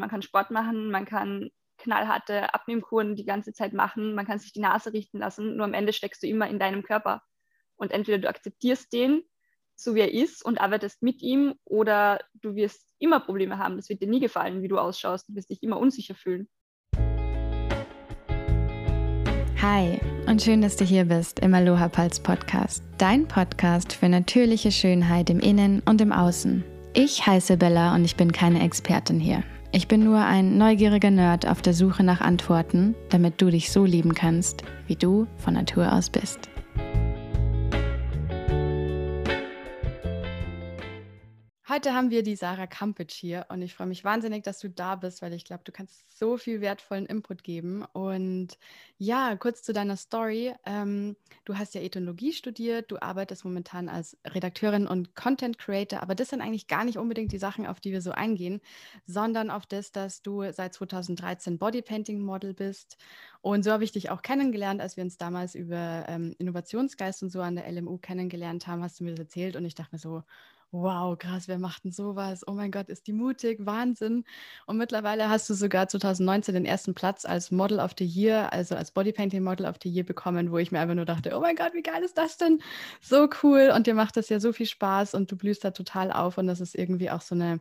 man kann Sport machen, man kann knallharte Abnehmkuren die ganze Zeit machen, man kann sich die Nase richten lassen, nur am Ende steckst du immer in deinem Körper. Und entweder du akzeptierst den, so wie er ist, und arbeitest mit ihm, oder du wirst immer Probleme haben. Das wird dir nie gefallen, wie du ausschaust. Du wirst dich immer unsicher fühlen. Hi und schön, dass du hier bist im Aloha Pulse Podcast, dein Podcast für natürliche Schönheit im Innen und im Außen. Ich heiße Bella und ich bin keine Expertin hier. Ich bin nur ein neugieriger Nerd auf der Suche nach Antworten, damit du dich so lieben kannst, wie du von Natur aus bist. Heute haben wir die Sarah Kampic hier und ich freue mich wahnsinnig, dass du da bist, weil ich glaube, du kannst so viel wertvollen Input geben. Und ja, kurz zu deiner Story. Ähm, du hast ja Ethnologie studiert, du arbeitest momentan als Redakteurin und Content Creator, aber das sind eigentlich gar nicht unbedingt die Sachen, auf die wir so eingehen, sondern auf das, dass du seit 2013 Bodypainting Model bist. Und so habe ich dich auch kennengelernt, als wir uns damals über ähm, Innovationsgeist und so an der LMU kennengelernt haben, hast du mir das erzählt und ich dachte mir so, wow, krass, wer macht denn sowas? Oh mein Gott, ist die mutig, Wahnsinn. Und mittlerweile hast du sogar 2019 den ersten Platz als Model of the Year, also als Bodypainting Model of the Year bekommen, wo ich mir einfach nur dachte, oh mein Gott, wie geil ist das denn? So cool und dir macht das ja so viel Spaß und du blühst da total auf und das ist irgendwie auch so eine,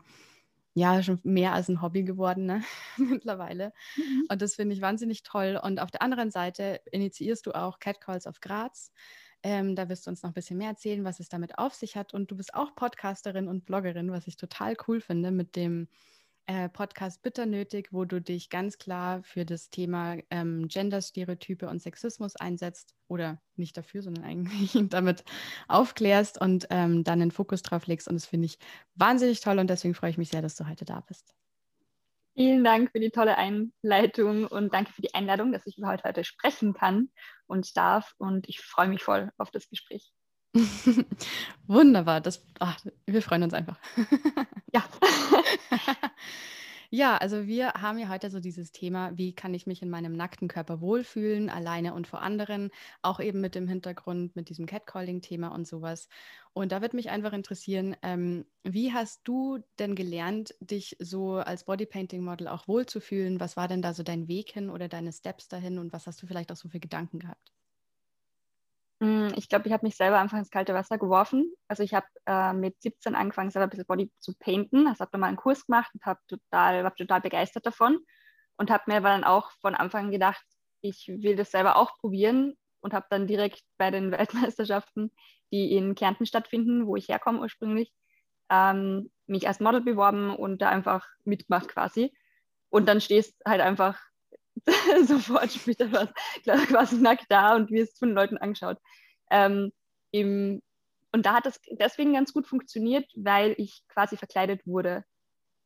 ja, schon mehr als ein Hobby geworden, ne? mittlerweile. Mhm. Und das finde ich wahnsinnig toll. Und auf der anderen Seite initiierst du auch Catcalls of Graz. Ähm, da wirst du uns noch ein bisschen mehr erzählen, was es damit auf sich hat. Und du bist auch Podcasterin und Bloggerin, was ich total cool finde mit dem äh, Podcast Bitter nötig, wo du dich ganz klar für das Thema ähm, Gender-Stereotype und Sexismus einsetzt oder nicht dafür, sondern eigentlich damit aufklärst und ähm, dann den Fokus drauf legst. Und das finde ich wahnsinnig toll und deswegen freue ich mich sehr, dass du heute da bist. Vielen Dank für die tolle Einleitung und danke für die Einladung, dass ich heute, heute sprechen kann und darf. Und ich freue mich voll auf das Gespräch. Wunderbar, das, ach, wir freuen uns einfach. ja. Ja, also wir haben ja heute so dieses Thema, wie kann ich mich in meinem nackten Körper wohlfühlen, alleine und vor anderen, auch eben mit dem Hintergrund, mit diesem Catcalling-Thema und sowas. Und da wird mich einfach interessieren, ähm, wie hast du denn gelernt, dich so als Bodypainting-Model auch wohlzufühlen? Was war denn da so dein Weg hin oder deine Steps dahin und was hast du vielleicht auch so für Gedanken gehabt? Hm, ich glaube, ich habe mich selber einfach ins kalte Wasser geworfen. Also ich habe äh, mit 17 angefangen, selber ein bisschen Body zu painten. Also habe mal einen Kurs gemacht und habe total, war total begeistert davon und habe mir aber dann auch von Anfang an gedacht, ich will das selber auch probieren und habe dann direkt bei den Weltmeisterschaften, die in Kärnten stattfinden, wo ich herkomme ursprünglich, ähm, mich als Model beworben und da einfach mitgemacht quasi. Und dann stehst halt einfach sofort später was quasi nackt da und wirst von Leuten angeschaut. Ähm, im, und da hat das deswegen ganz gut funktioniert, weil ich quasi verkleidet wurde.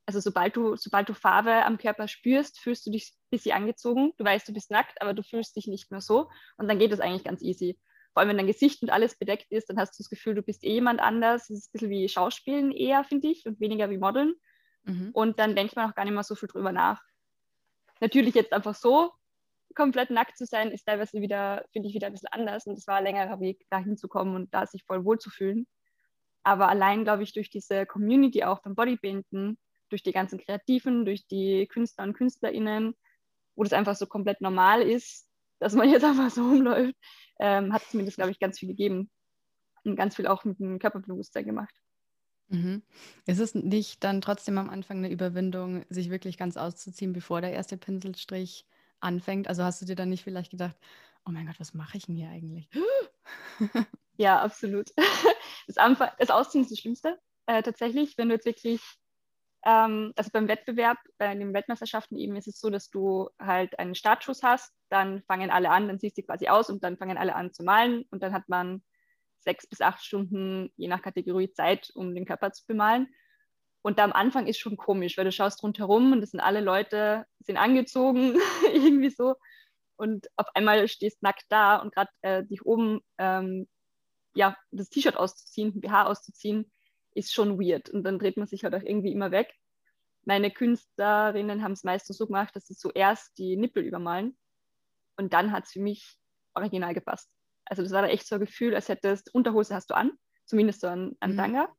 Also sobald du, sobald du Farbe am Körper spürst, fühlst du dich ein bisschen angezogen. Du weißt, du bist nackt, aber du fühlst dich nicht mehr so. Und dann geht es eigentlich ganz easy. Vor allem, wenn dein Gesicht und alles bedeckt ist, dann hast du das Gefühl, du bist eh jemand anders. Das ist ein bisschen wie Schauspielen eher, finde ich, und weniger wie Modeln. Mhm. Und dann denkt man auch gar nicht mehr so viel drüber nach. Natürlich jetzt einfach so komplett nackt zu sein, ist teilweise wieder, finde ich, wieder ein bisschen anders. Und es war ein längerer Weg, da hinzukommen und da sich voll wohl zu fühlen. Aber allein, glaube ich, durch diese Community auch beim Bodybuilden, durch die ganzen Kreativen, durch die Künstler und KünstlerInnen, wo das einfach so komplett normal ist, dass man jetzt einfach so rumläuft, ähm, hat es mir das, glaube ich, ganz viel gegeben. Und ganz viel auch mit dem Körperbewusstsein gemacht. Mhm. Ist es nicht dann trotzdem am Anfang eine Überwindung, sich wirklich ganz auszuziehen, bevor der erste Pinselstrich anfängt? Also hast du dir dann nicht vielleicht gedacht, oh mein Gott, was mache ich denn hier eigentlich? Ja, absolut. Das, Anfang, das Ausziehen ist das Schlimmste. Äh, tatsächlich, wenn du jetzt wirklich, ähm, also beim Wettbewerb, bei den Weltmeisterschaften eben ist es so, dass du halt einen Startschuss hast, dann fangen alle an, dann siehst du quasi aus und dann fangen alle an zu malen und dann hat man sechs bis acht Stunden, je nach Kategorie, Zeit, um den Körper zu bemalen. Und da am Anfang ist schon komisch, weil du schaust rundherum und das sind alle Leute, sind angezogen, irgendwie so. Und auf einmal stehst nackt da und gerade äh, dich oben, ähm, ja, das T-Shirt auszuziehen, BH auszuziehen, ist schon weird. Und dann dreht man sich halt auch irgendwie immer weg. Meine Künstlerinnen haben es meistens so gemacht, dass sie zuerst die Nippel übermalen und dann hat es für mich original gepasst. Also das war da echt so ein Gefühl, als hättest, Unterhose hast du an, zumindest so ein, ein mhm. Tanga.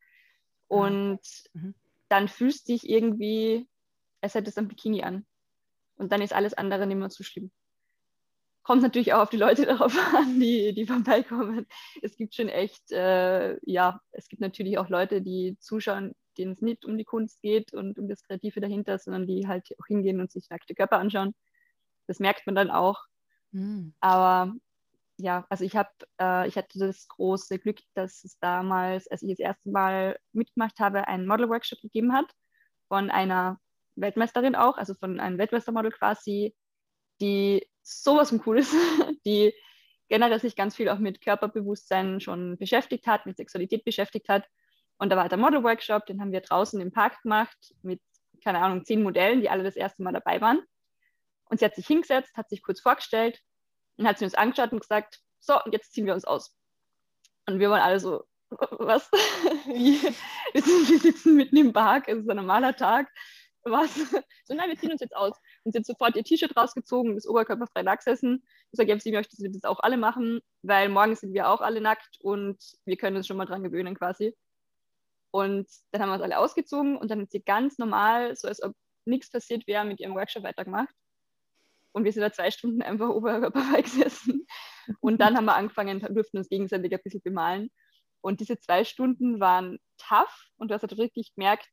Und mhm. dann fühlst du dich irgendwie als hätte es ein Bikini an. Und dann ist alles andere nicht mehr so schlimm. Kommt natürlich auch auf die Leute darauf an, die, die vorbeikommen. Es gibt schon echt, äh, ja, es gibt natürlich auch Leute, die zuschauen, denen es nicht um die Kunst geht und um das Kreative dahinter, sondern die halt auch hingehen und sich nackte Körper anschauen. Das merkt man dann auch. Mhm. Aber ja, also ich habe, äh, ich hatte das große Glück, dass es damals, als ich das erste Mal mitgemacht habe, einen Model-Workshop gegeben hat von einer Weltmeisterin auch, also von einem Weltmeistermodel quasi, die sowas von cool ist, die generell sich ganz viel auch mit Körperbewusstsein schon beschäftigt hat, mit Sexualität beschäftigt hat. Und da war der Model-Workshop, den haben wir draußen im Park gemacht mit, keine Ahnung, zehn Modellen, die alle das erste Mal dabei waren. Und sie hat sich hingesetzt, hat sich kurz vorgestellt und hat sie uns angeschaut und gesagt, so, jetzt ziehen wir uns aus. Und wir waren alle so, was? Wir sitzen mitten im Park, es ist ein normaler Tag. Was? So, nein, wir ziehen uns jetzt aus. Und sie hat sofort ihr T-Shirt rausgezogen, das Oberkörper frei nackt essen. Ich sage, sie möchte, dass wir das auch alle machen, weil morgen sind wir auch alle nackt und wir können uns schon mal dran gewöhnen quasi. Und dann haben wir uns alle ausgezogen und dann hat sie ganz normal, so als ob nichts passiert wäre, mit ihrem Workshop weitergemacht. Und wir sind da zwei Stunden einfach oberkörperfrei gesessen. Und dann haben wir angefangen, durften uns gegenseitig ein bisschen bemalen. Und diese zwei Stunden waren tough und du hast halt richtig gemerkt,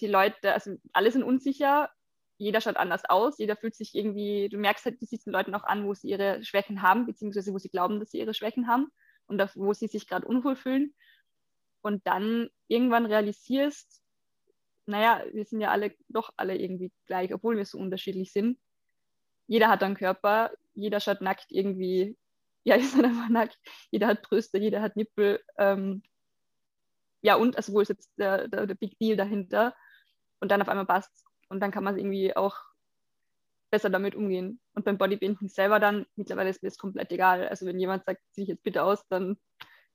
die Leute, also alle sind unsicher, jeder schaut anders aus, jeder fühlt sich irgendwie, du merkst halt, du siehst den Leuten auch an, wo sie ihre Schwächen haben, beziehungsweise wo sie glauben, dass sie ihre Schwächen haben und wo sie sich gerade unwohl fühlen. Und dann irgendwann realisierst, naja, wir sind ja alle doch alle irgendwie gleich, obwohl wir so unterschiedlich sind jeder hat einen Körper, jeder schaut nackt irgendwie, ja, ist halt einfach nackt, jeder hat Brüste, jeder hat Nippel. Ähm, ja, und also wo ist jetzt der, der, der Big Deal dahinter? Und dann auf einmal passt Und dann kann man irgendwie auch besser damit umgehen. Und beim Bodybuilding selber dann, mittlerweile ist mir das komplett egal. Also wenn jemand sagt, zieh ich jetzt bitte aus, dann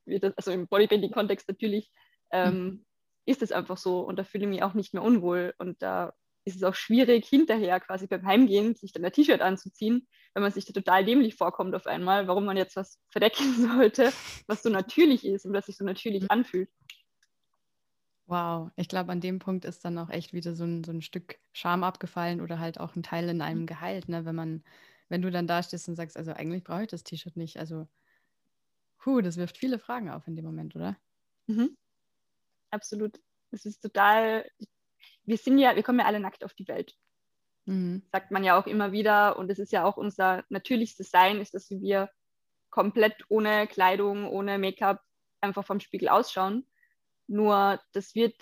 wird das, also im Bodybuilding-Kontext natürlich, ähm, mhm. ist es einfach so. Und da fühle ich mich auch nicht mehr unwohl. Und da ist es auch schwierig, hinterher quasi beim Heimgehen sich dann ein T-Shirt anzuziehen, wenn man sich da total dämlich vorkommt auf einmal, warum man jetzt was verdecken sollte, was so natürlich ist und was sich so natürlich mhm. anfühlt. Wow, ich glaube, an dem Punkt ist dann auch echt wieder so ein, so ein Stück Scham abgefallen oder halt auch ein Teil in einem mhm. geheilt, ne? wenn man, wenn du dann da stehst und sagst, also eigentlich brauche ich das T-Shirt nicht. Also, puh, das wirft viele Fragen auf in dem Moment, oder? Mhm. Absolut. Es ist total, wir sind ja, wir kommen ja alle nackt auf die Welt. Mhm. Sagt man ja auch immer wieder. Und es ist ja auch unser natürlichstes Sein, ist, dass wir komplett ohne Kleidung, ohne Make-up einfach vom Spiegel ausschauen. Nur das wird,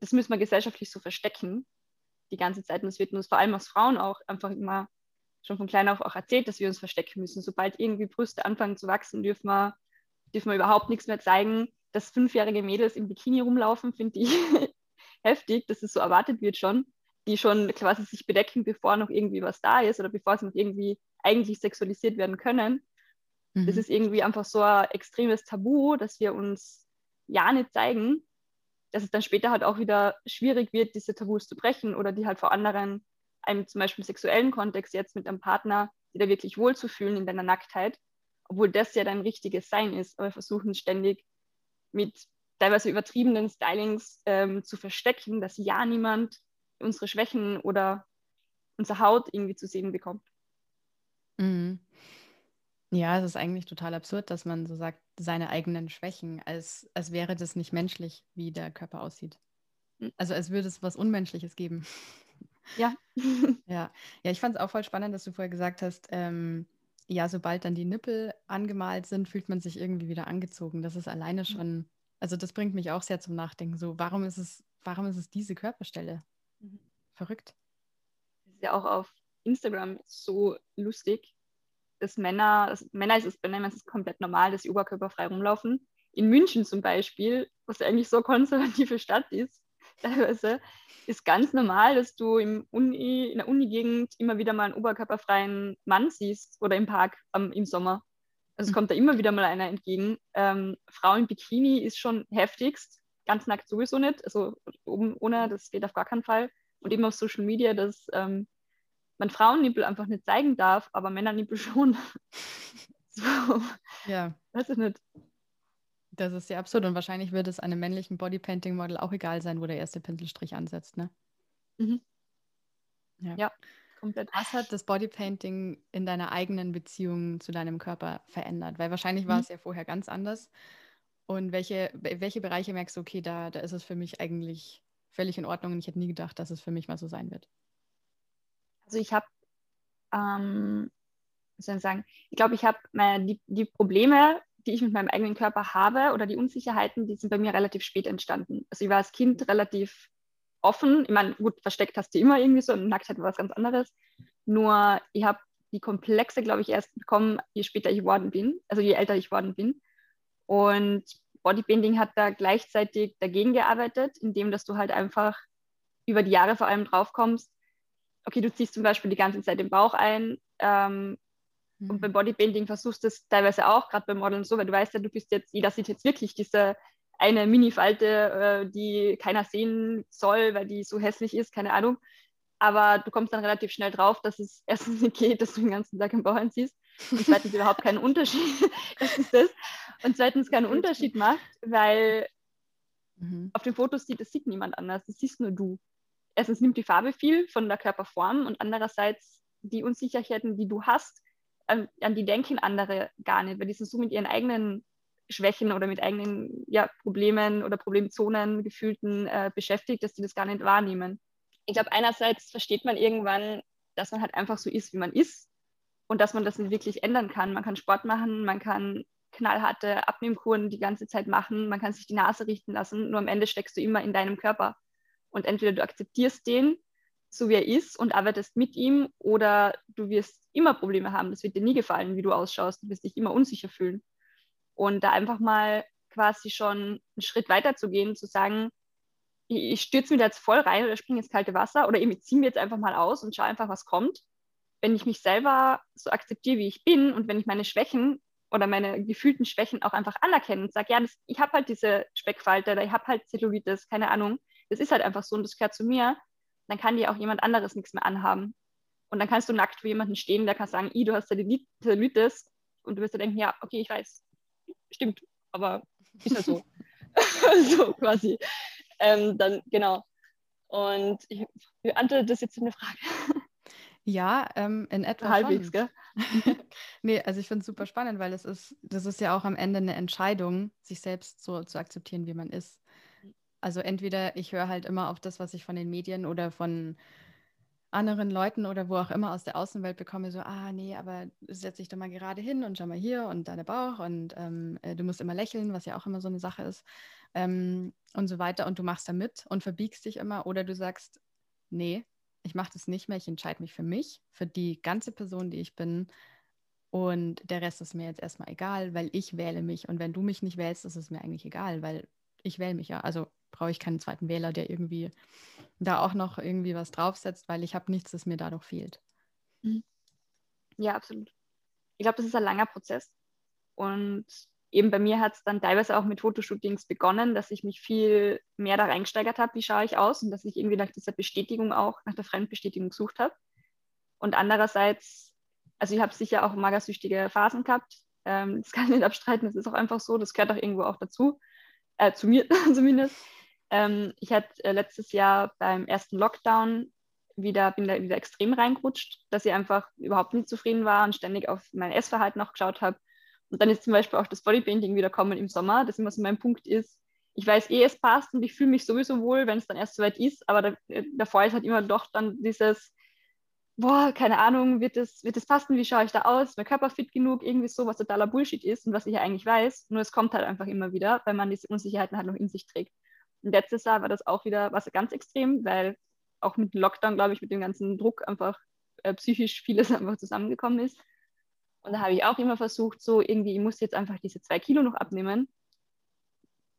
das müssen wir gesellschaftlich so verstecken, die ganze Zeit. Und das wird uns vor allem als Frauen auch einfach immer schon von klein auf auch erzählt, dass wir uns verstecken müssen. Sobald irgendwie Brüste anfangen zu wachsen, dürfen wir, dürfen wir überhaupt nichts mehr zeigen. Dass fünfjährige Mädels im Bikini rumlaufen, finde ich heftig, dass es so erwartet wird schon, die schon quasi sich bedecken, bevor noch irgendwie was da ist oder bevor sie noch irgendwie eigentlich sexualisiert werden können. Mhm. Das ist irgendwie einfach so ein extremes Tabu, dass wir uns ja nicht zeigen, dass es dann später halt auch wieder schwierig wird, diese Tabus zu brechen oder die halt vor anderen, einem zum Beispiel sexuellen Kontext jetzt mit einem Partner, die da wirklich wohlzufühlen in deiner Nacktheit, obwohl das ja dein richtiges Sein ist. Aber wir versuchen ständig mit teilweise übertriebenen Stylings ähm, zu verstecken, dass ja niemand unsere Schwächen oder unsere Haut irgendwie zu sehen bekommt. Mhm. Ja, es ist eigentlich total absurd, dass man so sagt, seine eigenen Schwächen, als, als wäre das nicht menschlich, wie der Körper aussieht. Mhm. Also als würde es was Unmenschliches geben. Ja. ja. ja, ich fand es auch voll spannend, dass du vorher gesagt hast, ähm, ja, sobald dann die Nippel angemalt sind, fühlt man sich irgendwie wieder angezogen. Das ist alleine mhm. schon also das bringt mich auch sehr zum Nachdenken. So, warum ist es, warum ist es diese Körperstelle? Mhm. Verrückt. Das ist ja auch auf Instagram so lustig, dass Männer, dass Männer ist es bei Männern ist es komplett normal, dass sie oberkörperfrei rumlaufen. In München zum Beispiel, was ja eigentlich so eine konservative Stadt ist, teilweise, ist ganz normal, dass du im Uni, in der Uni-Gegend immer wieder mal einen oberkörperfreien Mann siehst oder im Park ähm, im Sommer. Also es kommt da immer wieder mal einer entgegen. Ähm, Frau im Bikini ist schon heftigst, ganz nackt sowieso nicht. Also oben ohne, das geht auf gar keinen Fall. Und eben auf Social Media, dass ähm, man Frauennippel einfach nicht zeigen darf, aber Männernippel schon. so. Ja. Weiß ich nicht. Das ist sehr absurd und wahrscheinlich wird es einem männlichen Bodypainting-Model auch egal sein, wo der erste Pinselstrich ansetzt, ne? Mhm. Ja. ja, komplett. Was hat das Bodypainting in deiner eigenen Beziehung zu deinem Körper verändert? Weil wahrscheinlich war mhm. es ja vorher ganz anders. Und welche, welche Bereiche merkst du, okay, da, da ist es für mich eigentlich völlig in Ordnung und ich hätte nie gedacht, dass es für mich mal so sein wird? Also ich habe, ähm, was soll ich sagen, ich glaube, ich habe die, die Probleme, die ich mit meinem eigenen Körper habe oder die Unsicherheiten, die sind bei mir relativ spät entstanden. Also ich war als Kind relativ offen. Ich meine, gut, versteckt hast du immer irgendwie so und Nacktheit war was ganz anderes. Nur ich habe die Komplexe, glaube ich, erst bekommen, je später ich geworden bin, also je älter ich geworden bin. Und Bodybuilding hat da gleichzeitig dagegen gearbeitet, indem dass du halt einfach über die Jahre vor allem drauf kommst, okay, du ziehst zum Beispiel die ganze Zeit den Bauch ein ähm, mhm. und beim Bodybuilding versuchst du es teilweise auch, gerade beim Modeln so, weil du weißt ja, du bist jetzt, jeder sieht jetzt wirklich diese eine Mini-Falte, äh, die keiner sehen soll, weil die so hässlich ist, keine Ahnung. Aber du kommst dann relativ schnell drauf, dass es erstens nicht geht, dass du den ganzen Tag im Bauch anziehst und zweitens überhaupt keinen Unterschied. das ist das. Und zweitens keinen Unterschied macht, weil mhm. auf den Fotos sieht, das sieht niemand anders. Das siehst nur du. Erstens nimmt die Farbe viel von der Körperform und andererseits die Unsicherheiten, die du hast, an, an die denken andere gar nicht, weil die sind so mit ihren eigenen Schwächen oder mit eigenen ja, Problemen oder Problemzonen gefühlten äh, beschäftigt, dass die das gar nicht wahrnehmen. Ich glaube, einerseits versteht man irgendwann, dass man halt einfach so ist, wie man ist und dass man das nicht wirklich ändern kann. Man kann Sport machen, man kann knallharte Abnehmkuren die ganze Zeit machen, man kann sich die Nase richten lassen, nur am Ende steckst du immer in deinem Körper. Und entweder du akzeptierst den, so wie er ist, und arbeitest mit ihm, oder du wirst immer Probleme haben. Das wird dir nie gefallen, wie du ausschaust. Du wirst dich immer unsicher fühlen. Und da einfach mal quasi schon einen Schritt weiter zu gehen, zu sagen, ich, stürze mich da jetzt voll rein oder springe ins kalte Wasser oder ich ziehe mir jetzt einfach mal aus und schaue einfach, was kommt. Wenn ich mich selber so akzeptiere, wie ich bin und wenn ich meine Schwächen oder meine gefühlten Schwächen auch einfach anerkenne und sage, ja, das, ich habe halt diese Speckfalte oder ich habe halt Zellulitis, keine Ahnung, das ist halt einfach so und das gehört zu mir, dann kann dir auch jemand anderes nichts mehr anhaben. Und dann kannst du nackt vor jemanden stehen, der kann sagen, i, du hast Zellulitis und du wirst dir denken, ja, okay, ich weiß, stimmt, aber ist ja so. so quasi. Ähm, dann, genau. Und ich beantworte das jetzt eine Frage. Ja, ähm, in etwa. Halbwegs, schon. gell? nee, also ich finde es super spannend, weil es ist, das ist ja auch am Ende eine Entscheidung, sich selbst so zu akzeptieren, wie man ist. Also entweder ich höre halt immer auf das, was ich von den Medien oder von anderen Leuten oder wo auch immer aus der Außenwelt bekomme, so, ah nee, aber setz dich doch mal gerade hin und schau mal hier und deine Bauch und ähm, äh, du musst immer lächeln, was ja auch immer so eine Sache ist ähm, und so weiter. Und du machst da mit und verbiegst dich immer oder du sagst, nee, ich mache das nicht mehr, ich entscheide mich für mich, für die ganze Person, die ich bin. Und der Rest ist mir jetzt erstmal egal, weil ich wähle mich. Und wenn du mich nicht wählst, ist es mir eigentlich egal, weil ich wähle mich ja, also brauche ich keinen zweiten Wähler, der irgendwie da auch noch irgendwie was draufsetzt, weil ich habe nichts, das mir dadurch fehlt. Mhm. Ja, absolut. Ich glaube, das ist ein langer Prozess. Und eben bei mir hat es dann teilweise auch mit Fotoshootings begonnen, dass ich mich viel mehr da reingesteigert habe, wie schaue ich aus und dass ich irgendwie nach dieser Bestätigung auch, nach der Fremdbestätigung gesucht habe. Und andererseits, also ich habe sicher auch magersüchtige Phasen gehabt. Ähm, das kann ich nicht abstreiten, das ist auch einfach so, das gehört auch irgendwo auch dazu, äh, zu mir zumindest. Ähm, ich hatte äh, letztes Jahr beim ersten Lockdown wieder, bin da wieder extrem reingerutscht, dass ich einfach überhaupt nicht zufrieden war und ständig auf mein Essverhalten auch geschaut habe. Und dann ist zum Beispiel auch das Bodypainting wieder kommen im Sommer, das immer so mein Punkt ist. Ich weiß eh, es passt und ich fühle mich sowieso wohl, wenn es dann erst soweit ist, aber da, äh, davor ist halt immer doch dann dieses, boah, keine Ahnung, wird das, wird das passen, wie schaue ich da aus, ist mein Körper fit genug, irgendwie so, was totaler Bullshit ist und was ich ja eigentlich weiß, nur es kommt halt einfach immer wieder, weil man diese Unsicherheiten halt noch in sich trägt. Und letztes Jahr war das auch wieder was ganz extrem, weil auch mit Lockdown, glaube ich, mit dem ganzen Druck einfach äh, psychisch vieles einfach zusammengekommen ist. Und da habe ich auch immer versucht, so irgendwie, ich muss jetzt einfach diese zwei Kilo noch abnehmen,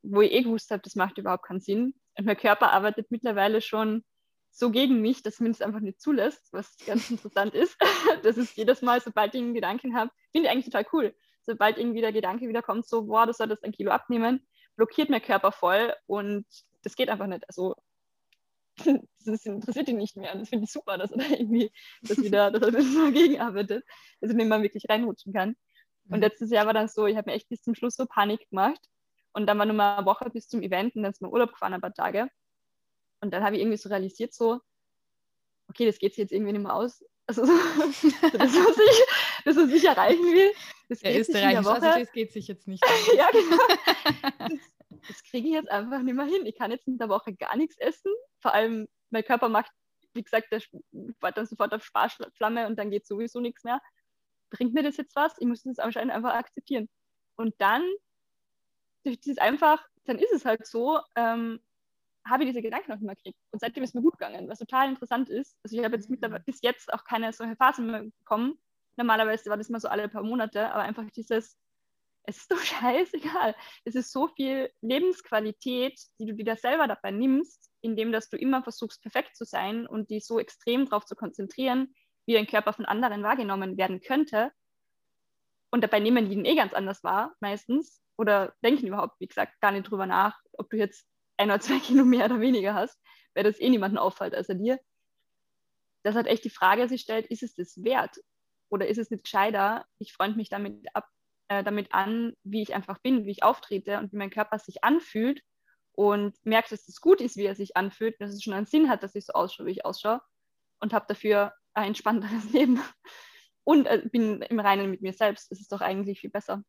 wo ich eh gewusst habe, das macht überhaupt keinen Sinn. Und mein Körper arbeitet mittlerweile schon so gegen mich, dass mir das einfach nicht zulässt, was ganz interessant ist. Das ist jedes Mal, sobald ich einen Gedanken habe, finde ich eigentlich total cool. Sobald irgendwie der Gedanke wieder kommt, so, boah, du solltest ein Kilo abnehmen, blockiert mein Körper voll und das geht einfach nicht. Also das interessiert ihn nicht mehr. Und das finde ich super, dass er da irgendwie das wieder, dass er das dagegen arbeitet, dass man wirklich reinrutschen kann. Und mhm. letztes Jahr war dann so, ich habe mir echt bis zum Schluss so Panik gemacht. Und dann war nur mal eine Woche bis zum Event und dann ist mir Urlaub gefahren, ein paar Tage. Und dann habe ich irgendwie so realisiert, so, okay, das geht sich jetzt irgendwie nicht mehr aus. Also das, was ich, das, was ich erreichen will, das Der Woche. Also das geht sich jetzt nicht. ja, genau. Das, das kriege ich jetzt einfach nicht mehr hin. Ich kann jetzt in der Woche gar nichts essen. Vor allem, mein Körper macht, wie gesagt, der fährt dann sofort auf Sparflamme und dann geht sowieso nichts mehr. Bringt mir das jetzt was? Ich muss das anscheinend einfach akzeptieren. Und dann, durch dieses einfach, dann ist es halt so, ähm, habe ich diese Gedanken noch mehr gekriegt. Und seitdem ist es mir gut gegangen, was total interessant ist. Also ich habe jetzt mittlerweile bis jetzt auch keine solche Phasen mehr bekommen. Normalerweise war das mal so alle paar Monate, aber einfach dieses, es ist doch scheißegal. Es ist so viel Lebensqualität, die du dir da selber dabei nimmst, indem dass du immer versuchst, perfekt zu sein und die so extrem darauf zu konzentrieren, wie dein Körper von anderen wahrgenommen werden könnte. Und dabei nehmen die ihn eh ganz anders wahr, meistens. Oder denken überhaupt, wie gesagt, gar nicht drüber nach, ob du jetzt ein oder zwei Kilo mehr oder weniger hast, weil das eh niemanden auffällt als dir. Das hat echt die Frage sich stellt, ist es das wert? Oder ist es nicht gescheiter, ich freue mich damit, ab, äh, damit an, wie ich einfach bin, wie ich auftrete und wie mein Körper sich anfühlt und merke, dass es gut ist, wie er sich anfühlt, dass es schon einen Sinn hat, dass ich so ausschaue, wie ich ausschaue und habe dafür ein entspannteres Leben und äh, bin im Reinen mit mir selbst. Das ist doch eigentlich viel besser.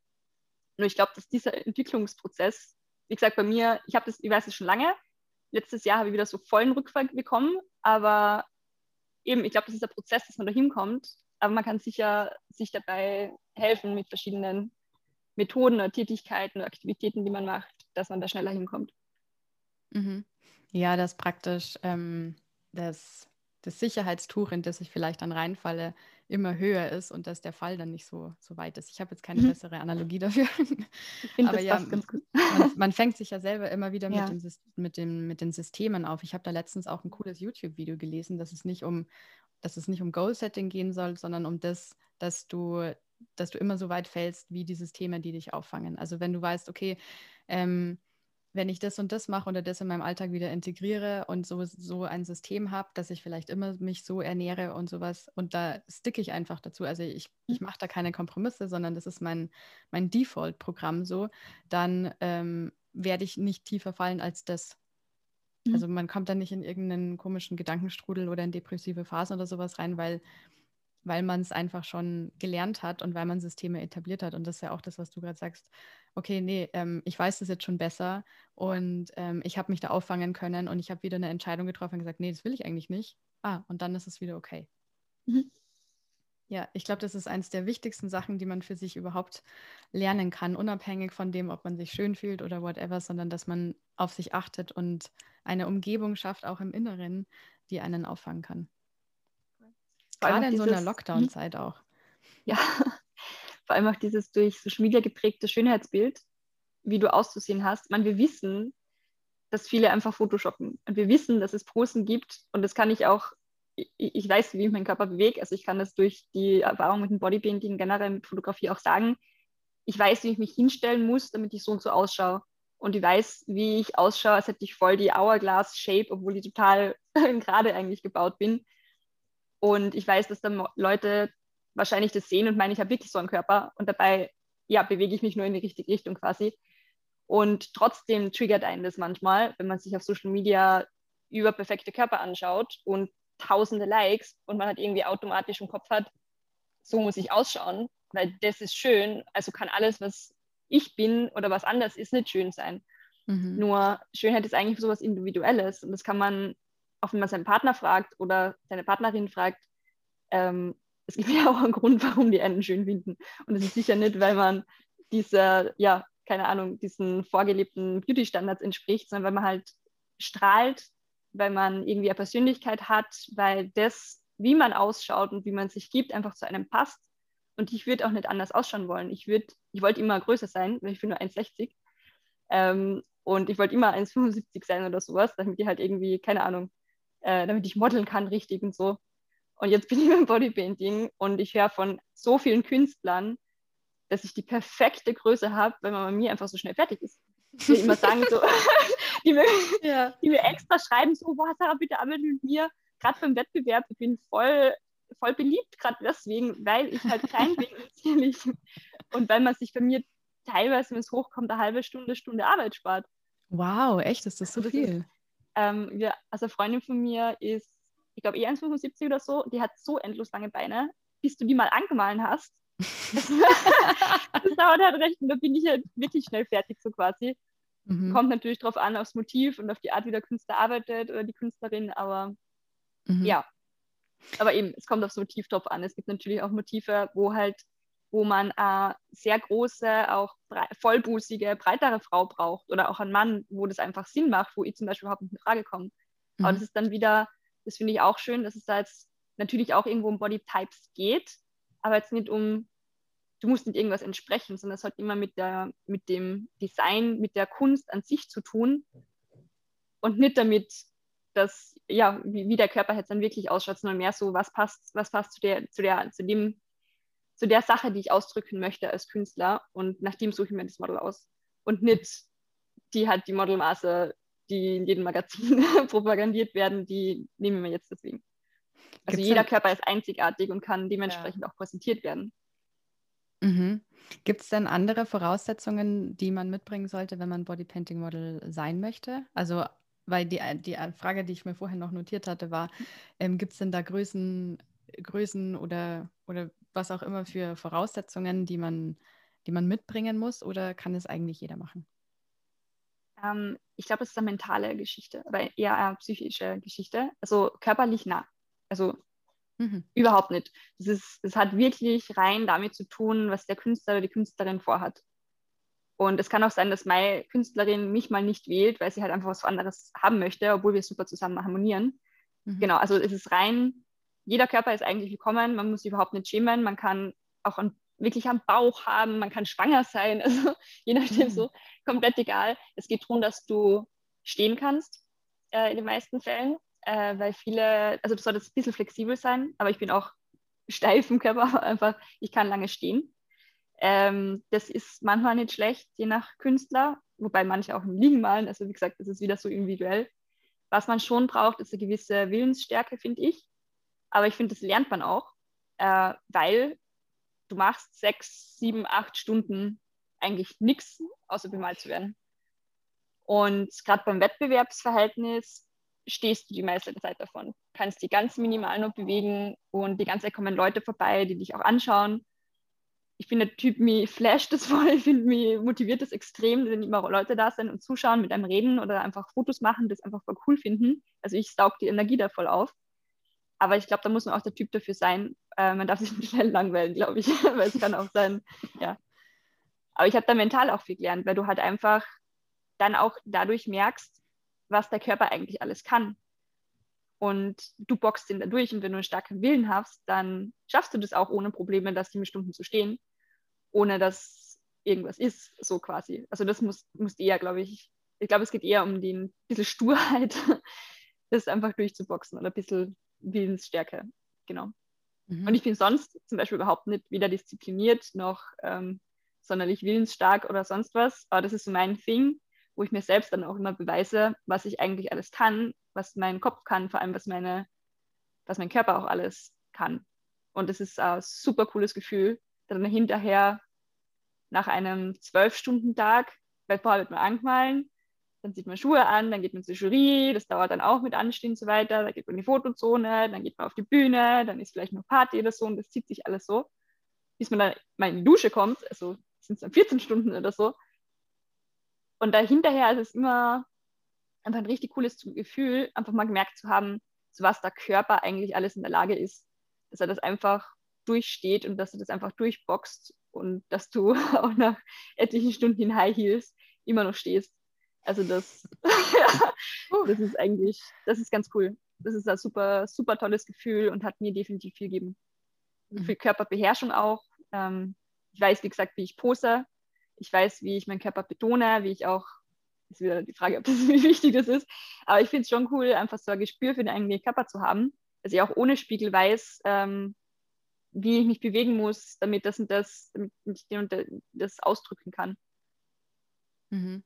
Nur ich glaube, dass dieser Entwicklungsprozess wie gesagt, bei mir, ich habe das, ich weiß es schon lange. Letztes Jahr habe ich wieder so vollen Rückfall bekommen, aber eben, ich glaube, das ist der Prozess, dass man da hinkommt. Aber man kann sicher sich dabei helfen mit verschiedenen Methoden oder Tätigkeiten oder Aktivitäten, die man macht, dass man da schneller hinkommt. Mhm. Ja, das praktisch ähm, das, das Sicherheitstuch, in das ich vielleicht dann reinfalle, immer höher ist und dass der Fall dann nicht so, so weit ist. Ich habe jetzt keine mhm. bessere Analogie dafür. Ich Aber ja, man, man, fängt sich ja selber immer wieder ja. mit, dem, mit, dem, mit den Systemen auf. Ich habe da letztens auch ein cooles YouTube-Video gelesen, dass es nicht um, dass es nicht um Goal-Setting gehen soll, sondern um das, dass du, dass du immer so weit fällst, wie die Systeme, die dich auffangen. Also wenn du weißt, okay, ähm, wenn ich das und das mache oder das in meinem Alltag wieder integriere und so, so ein System habe, dass ich vielleicht immer mich so ernähre und sowas und da sticke ich einfach dazu. Also ich, ich mache da keine Kompromisse, sondern das ist mein, mein Default-Programm so, dann ähm, werde ich nicht tiefer fallen als das. Mhm. Also man kommt dann nicht in irgendeinen komischen Gedankenstrudel oder in depressive Phasen oder sowas rein, weil weil man es einfach schon gelernt hat und weil man Systeme etabliert hat. Und das ist ja auch das, was du gerade sagst. Okay, nee, ähm, ich weiß das jetzt schon besser und ähm, ich habe mich da auffangen können und ich habe wieder eine Entscheidung getroffen und gesagt, nee, das will ich eigentlich nicht. Ah, und dann ist es wieder okay. Mhm. Ja, ich glaube, das ist eines der wichtigsten Sachen, die man für sich überhaupt lernen kann, unabhängig von dem, ob man sich schön fühlt oder whatever, sondern dass man auf sich achtet und eine Umgebung schafft, auch im Inneren, die einen auffangen kann. Gerade in so einer Lockdown-Zeit auch. Ja, vor allem auch dieses durch Social Media geprägte Schönheitsbild, wie du auszusehen hast. Man, wir wissen, dass viele einfach Photoshoppen. Und wir wissen, dass es Posen gibt. Und das kann ich auch, ich, ich weiß, wie ich meinen Körper bewege. Also ich kann das durch die Erfahrung mit dem Bodypainting, generell mit Fotografie auch sagen. Ich weiß, wie ich mich hinstellen muss, damit ich so und so ausschaue. Und ich weiß, wie ich ausschaue, als hätte ich voll die Hourglass-Shape, obwohl ich total gerade eigentlich gebaut bin. Und ich weiß, dass dann Leute wahrscheinlich das sehen und meinen, ich habe wirklich so einen Körper. Und dabei, ja, bewege ich mich nur in die richtige Richtung quasi. Und trotzdem triggert einen das manchmal, wenn man sich auf Social Media über perfekte Körper anschaut und tausende Likes und man hat irgendwie automatisch im Kopf hat, so muss ich ausschauen, weil das ist schön. Also kann alles, was ich bin oder was anders ist, nicht schön sein. Mhm. Nur Schönheit ist eigentlich so was Individuelles und das kann man auch wenn man seinen Partner fragt oder seine Partnerin fragt, ähm, es gibt ja auch einen Grund, warum die einen schön finden. Und es ist sicher nicht, weil man dieser, ja, keine Ahnung, diesen vorgelebten Beauty-Standards entspricht, sondern weil man halt strahlt, weil man irgendwie eine Persönlichkeit hat, weil das, wie man ausschaut und wie man sich gibt, einfach zu einem passt. Und ich würde auch nicht anders ausschauen wollen. Ich ich wollte immer größer sein, weil ich bin nur 1,60. Ähm, und ich wollte immer 1,75 sein oder sowas, damit ich halt irgendwie, keine Ahnung, äh, damit ich modeln kann richtig und so. Und jetzt bin ich im Bodypainting und ich höre von so vielen Künstlern, dass ich die perfekte Größe habe, wenn man bei mir einfach so schnell fertig ist. Die immer sagen so, die, mir, ja. die, mir, extra schreiben so, boah, Sarah, bitte arbeite mit mir. Gerade beim Wettbewerb, ich bin voll, voll beliebt, gerade deswegen, weil ich halt klein bin natürlich. Und weil man sich bei mir teilweise, wenn es hochkommt, eine halbe Stunde, Stunde Arbeit spart. Wow, echt, ist das so also das viel? Ist, ähm, wir, also eine Freundin von mir ist ich glaube eh 1,75 oder so, die hat so endlos lange Beine, bis du die mal angemahlen hast. das, das dauert halt recht und da bin ich halt wirklich schnell fertig so quasi. Mhm. Kommt natürlich drauf an, aufs Motiv und auf die Art, wie der Künstler arbeitet oder die Künstlerin, aber mhm. ja. Aber eben, es kommt aufs Motiv drauf an. Es gibt natürlich auch Motive, wo halt, wo man eine sehr große, auch brei vollbusige, breitere Frau braucht oder auch einen Mann, wo das einfach Sinn macht, wo ich zum Beispiel überhaupt nicht in Frage komme. Mhm. Aber das ist dann wieder, das finde ich auch schön, dass es da jetzt natürlich auch irgendwo um Bodytypes geht, aber jetzt nicht um du musst nicht irgendwas entsprechen, sondern es hat immer mit, der, mit dem Design, mit der Kunst an sich zu tun und nicht damit, dass, ja, wie, wie der Körper jetzt dann wirklich ausschaut, sondern mehr so, was passt, was passt zu der, zu der, zu dem, zu der Sache, die ich ausdrücken möchte als Künstler und nach dem suche ich mir das Model aus. Und nicht, die hat die Modelmaße, die in jedem Magazin propagandiert werden, die nehmen wir jetzt deswegen. Also Gibt's jeder Körper ist einzigartig und kann dementsprechend ja. auch präsentiert werden. Mhm. Gibt es denn andere Voraussetzungen, die man mitbringen sollte, wenn man Bodypainting-Model sein möchte? Also, weil die, die Frage, die ich mir vorher noch notiert hatte, war, ähm, gibt es denn da Größen, Größen oder, oder was auch immer für Voraussetzungen, die man, die man mitbringen muss oder kann es eigentlich jeder machen? Ähm, ich glaube, es ist eine mentale Geschichte oder eher eine psychische Geschichte. Also körperlich nah. Also Mhm. Überhaupt nicht. Das, ist, das hat wirklich rein damit zu tun, was der Künstler oder die Künstlerin vorhat. Und es kann auch sein, dass meine Künstlerin mich mal nicht wählt, weil sie halt einfach was anderes haben möchte, obwohl wir super zusammen harmonieren. Mhm. Genau, also es ist rein, jeder Körper ist eigentlich willkommen, man muss überhaupt nicht schämen, man kann auch einen, wirklich am Bauch haben, man kann schwanger sein, also je nachdem mhm. so, komplett egal. Es geht darum, dass du stehen kannst äh, in den meisten Fällen äh, weil viele, also du solltest ein bisschen flexibel sein, aber ich bin auch steif im Körper, einfach, ich kann lange stehen. Ähm, das ist manchmal nicht schlecht, je nach Künstler, wobei manche auch im Liegen malen, also wie gesagt, das ist wieder so individuell. Was man schon braucht, ist eine gewisse Willensstärke, finde ich. Aber ich finde, das lernt man auch, äh, weil du machst sechs, sieben, acht Stunden eigentlich nichts, außer bemalt zu werden. Und gerade beim Wettbewerbsverhältnis stehst du die meiste Zeit davon. Kannst die ganz minimal nur bewegen und die ganze Zeit kommen Leute vorbei, die dich auch anschauen. Ich finde, der Typ, mich flasht das voll, ich finde, mich motiviert das extrem, wenn immer Leute da sind und zuschauen, mit einem reden oder einfach Fotos machen, das einfach voll cool finden. Also ich saug die Energie da voll auf. Aber ich glaube, da muss man auch der Typ dafür sein. Äh, man darf sich nicht schnell langweilen, glaube ich, weil es kann auch sein, ja. Aber ich habe da mental auch viel gelernt, weil du halt einfach dann auch dadurch merkst, was der Körper eigentlich alles kann. Und du boxst ihn da durch und wenn du einen starken Willen hast, dann schaffst du das auch ohne Probleme, das sieben Stunden zu stehen, ohne dass irgendwas ist, so quasi. Also das muss, muss eher, glaube ich, ich glaube, es geht eher um die ein bisschen Sturheit, das einfach durchzuboxen oder ein bisschen Willensstärke, genau. Mhm. Und ich bin sonst zum Beispiel überhaupt nicht weder diszipliniert noch ähm, sonderlich willensstark oder sonst was, aber das ist so mein Ding wo ich mir selbst dann auch immer beweise, was ich eigentlich alles kann, was mein Kopf kann, vor allem was, meine, was mein Körper auch alles kann. Und das ist ein super cooles Gefühl, dann hinterher nach einem Zwölf-Stunden-Tag, weil vorher wird man angemahlen, dann zieht man Schuhe an, dann geht man zur Jury, das dauert dann auch mit Anstehen und so weiter, dann geht man in die Fotozone, dann geht man auf die Bühne, dann ist vielleicht noch Party oder so und das zieht sich alles so, bis man dann mal in die Dusche kommt, also sind es dann 14 Stunden oder so, und dahinterher ist es immer einfach ein richtig cooles Gefühl, einfach mal gemerkt zu haben, zu was der Körper eigentlich alles in der Lage ist. Dass er das einfach durchsteht und dass er das einfach durchboxt und dass du auch nach etlichen Stunden in High Heels immer noch stehst. Also das, das ist eigentlich, das ist ganz cool. Das ist ein super, super tolles Gefühl und hat mir definitiv viel gegeben. Mhm. Viel Körperbeherrschung auch. Ähm, ich weiß, wie gesagt, wie ich pose ich weiß, wie ich meinen Körper betone, wie ich auch, ist wieder die Frage, ob das wie wichtig das ist, aber ich finde es schon cool, einfach so ein Gespür für den eigenen Körper zu haben, dass ich auch ohne Spiegel weiß, ähm, wie ich mich bewegen muss, damit das und das, damit ich den und das ausdrücken kann. Mhm.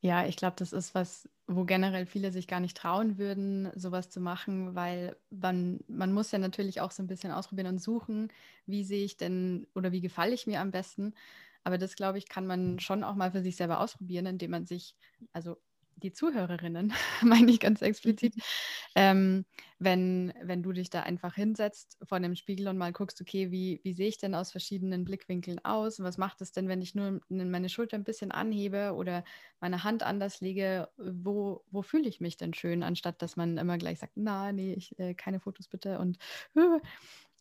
Ja, ich glaube, das ist was, wo generell viele sich gar nicht trauen würden, sowas zu machen, weil man, man muss ja natürlich auch so ein bisschen ausprobieren und suchen, wie sehe ich denn oder wie gefalle ich mir am besten. Aber das, glaube ich, kann man schon auch mal für sich selber ausprobieren, indem man sich, also die Zuhörerinnen, meine ich ganz explizit, ähm, wenn, wenn du dich da einfach hinsetzt vor dem Spiegel und mal guckst, okay, wie, wie sehe ich denn aus verschiedenen Blickwinkeln aus? Was macht es denn, wenn ich nur meine Schulter ein bisschen anhebe oder meine Hand anders lege? Wo, wo fühle ich mich denn schön, anstatt dass man immer gleich sagt, na, nee, ich, äh, keine Fotos bitte und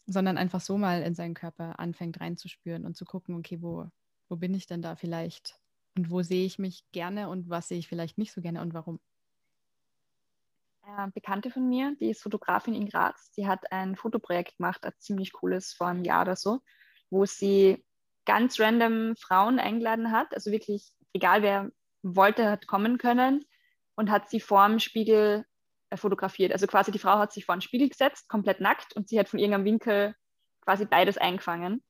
sondern einfach so mal in seinen Körper anfängt reinzuspüren und zu gucken, okay, wo, wo bin ich denn da vielleicht und wo sehe ich mich gerne und was sehe ich vielleicht nicht so gerne und warum? Bekannte von mir, die ist Fotografin in Graz, die hat ein Fotoprojekt gemacht, ein ziemlich cooles vor einem Jahr oder so, wo sie ganz random Frauen eingeladen hat, also wirklich egal wer wollte, hat kommen können und hat sie vor dem Spiegel äh, fotografiert. Also quasi die Frau hat sich vor den Spiegel gesetzt, komplett nackt und sie hat von irgendeinem Winkel quasi beides eingefangen.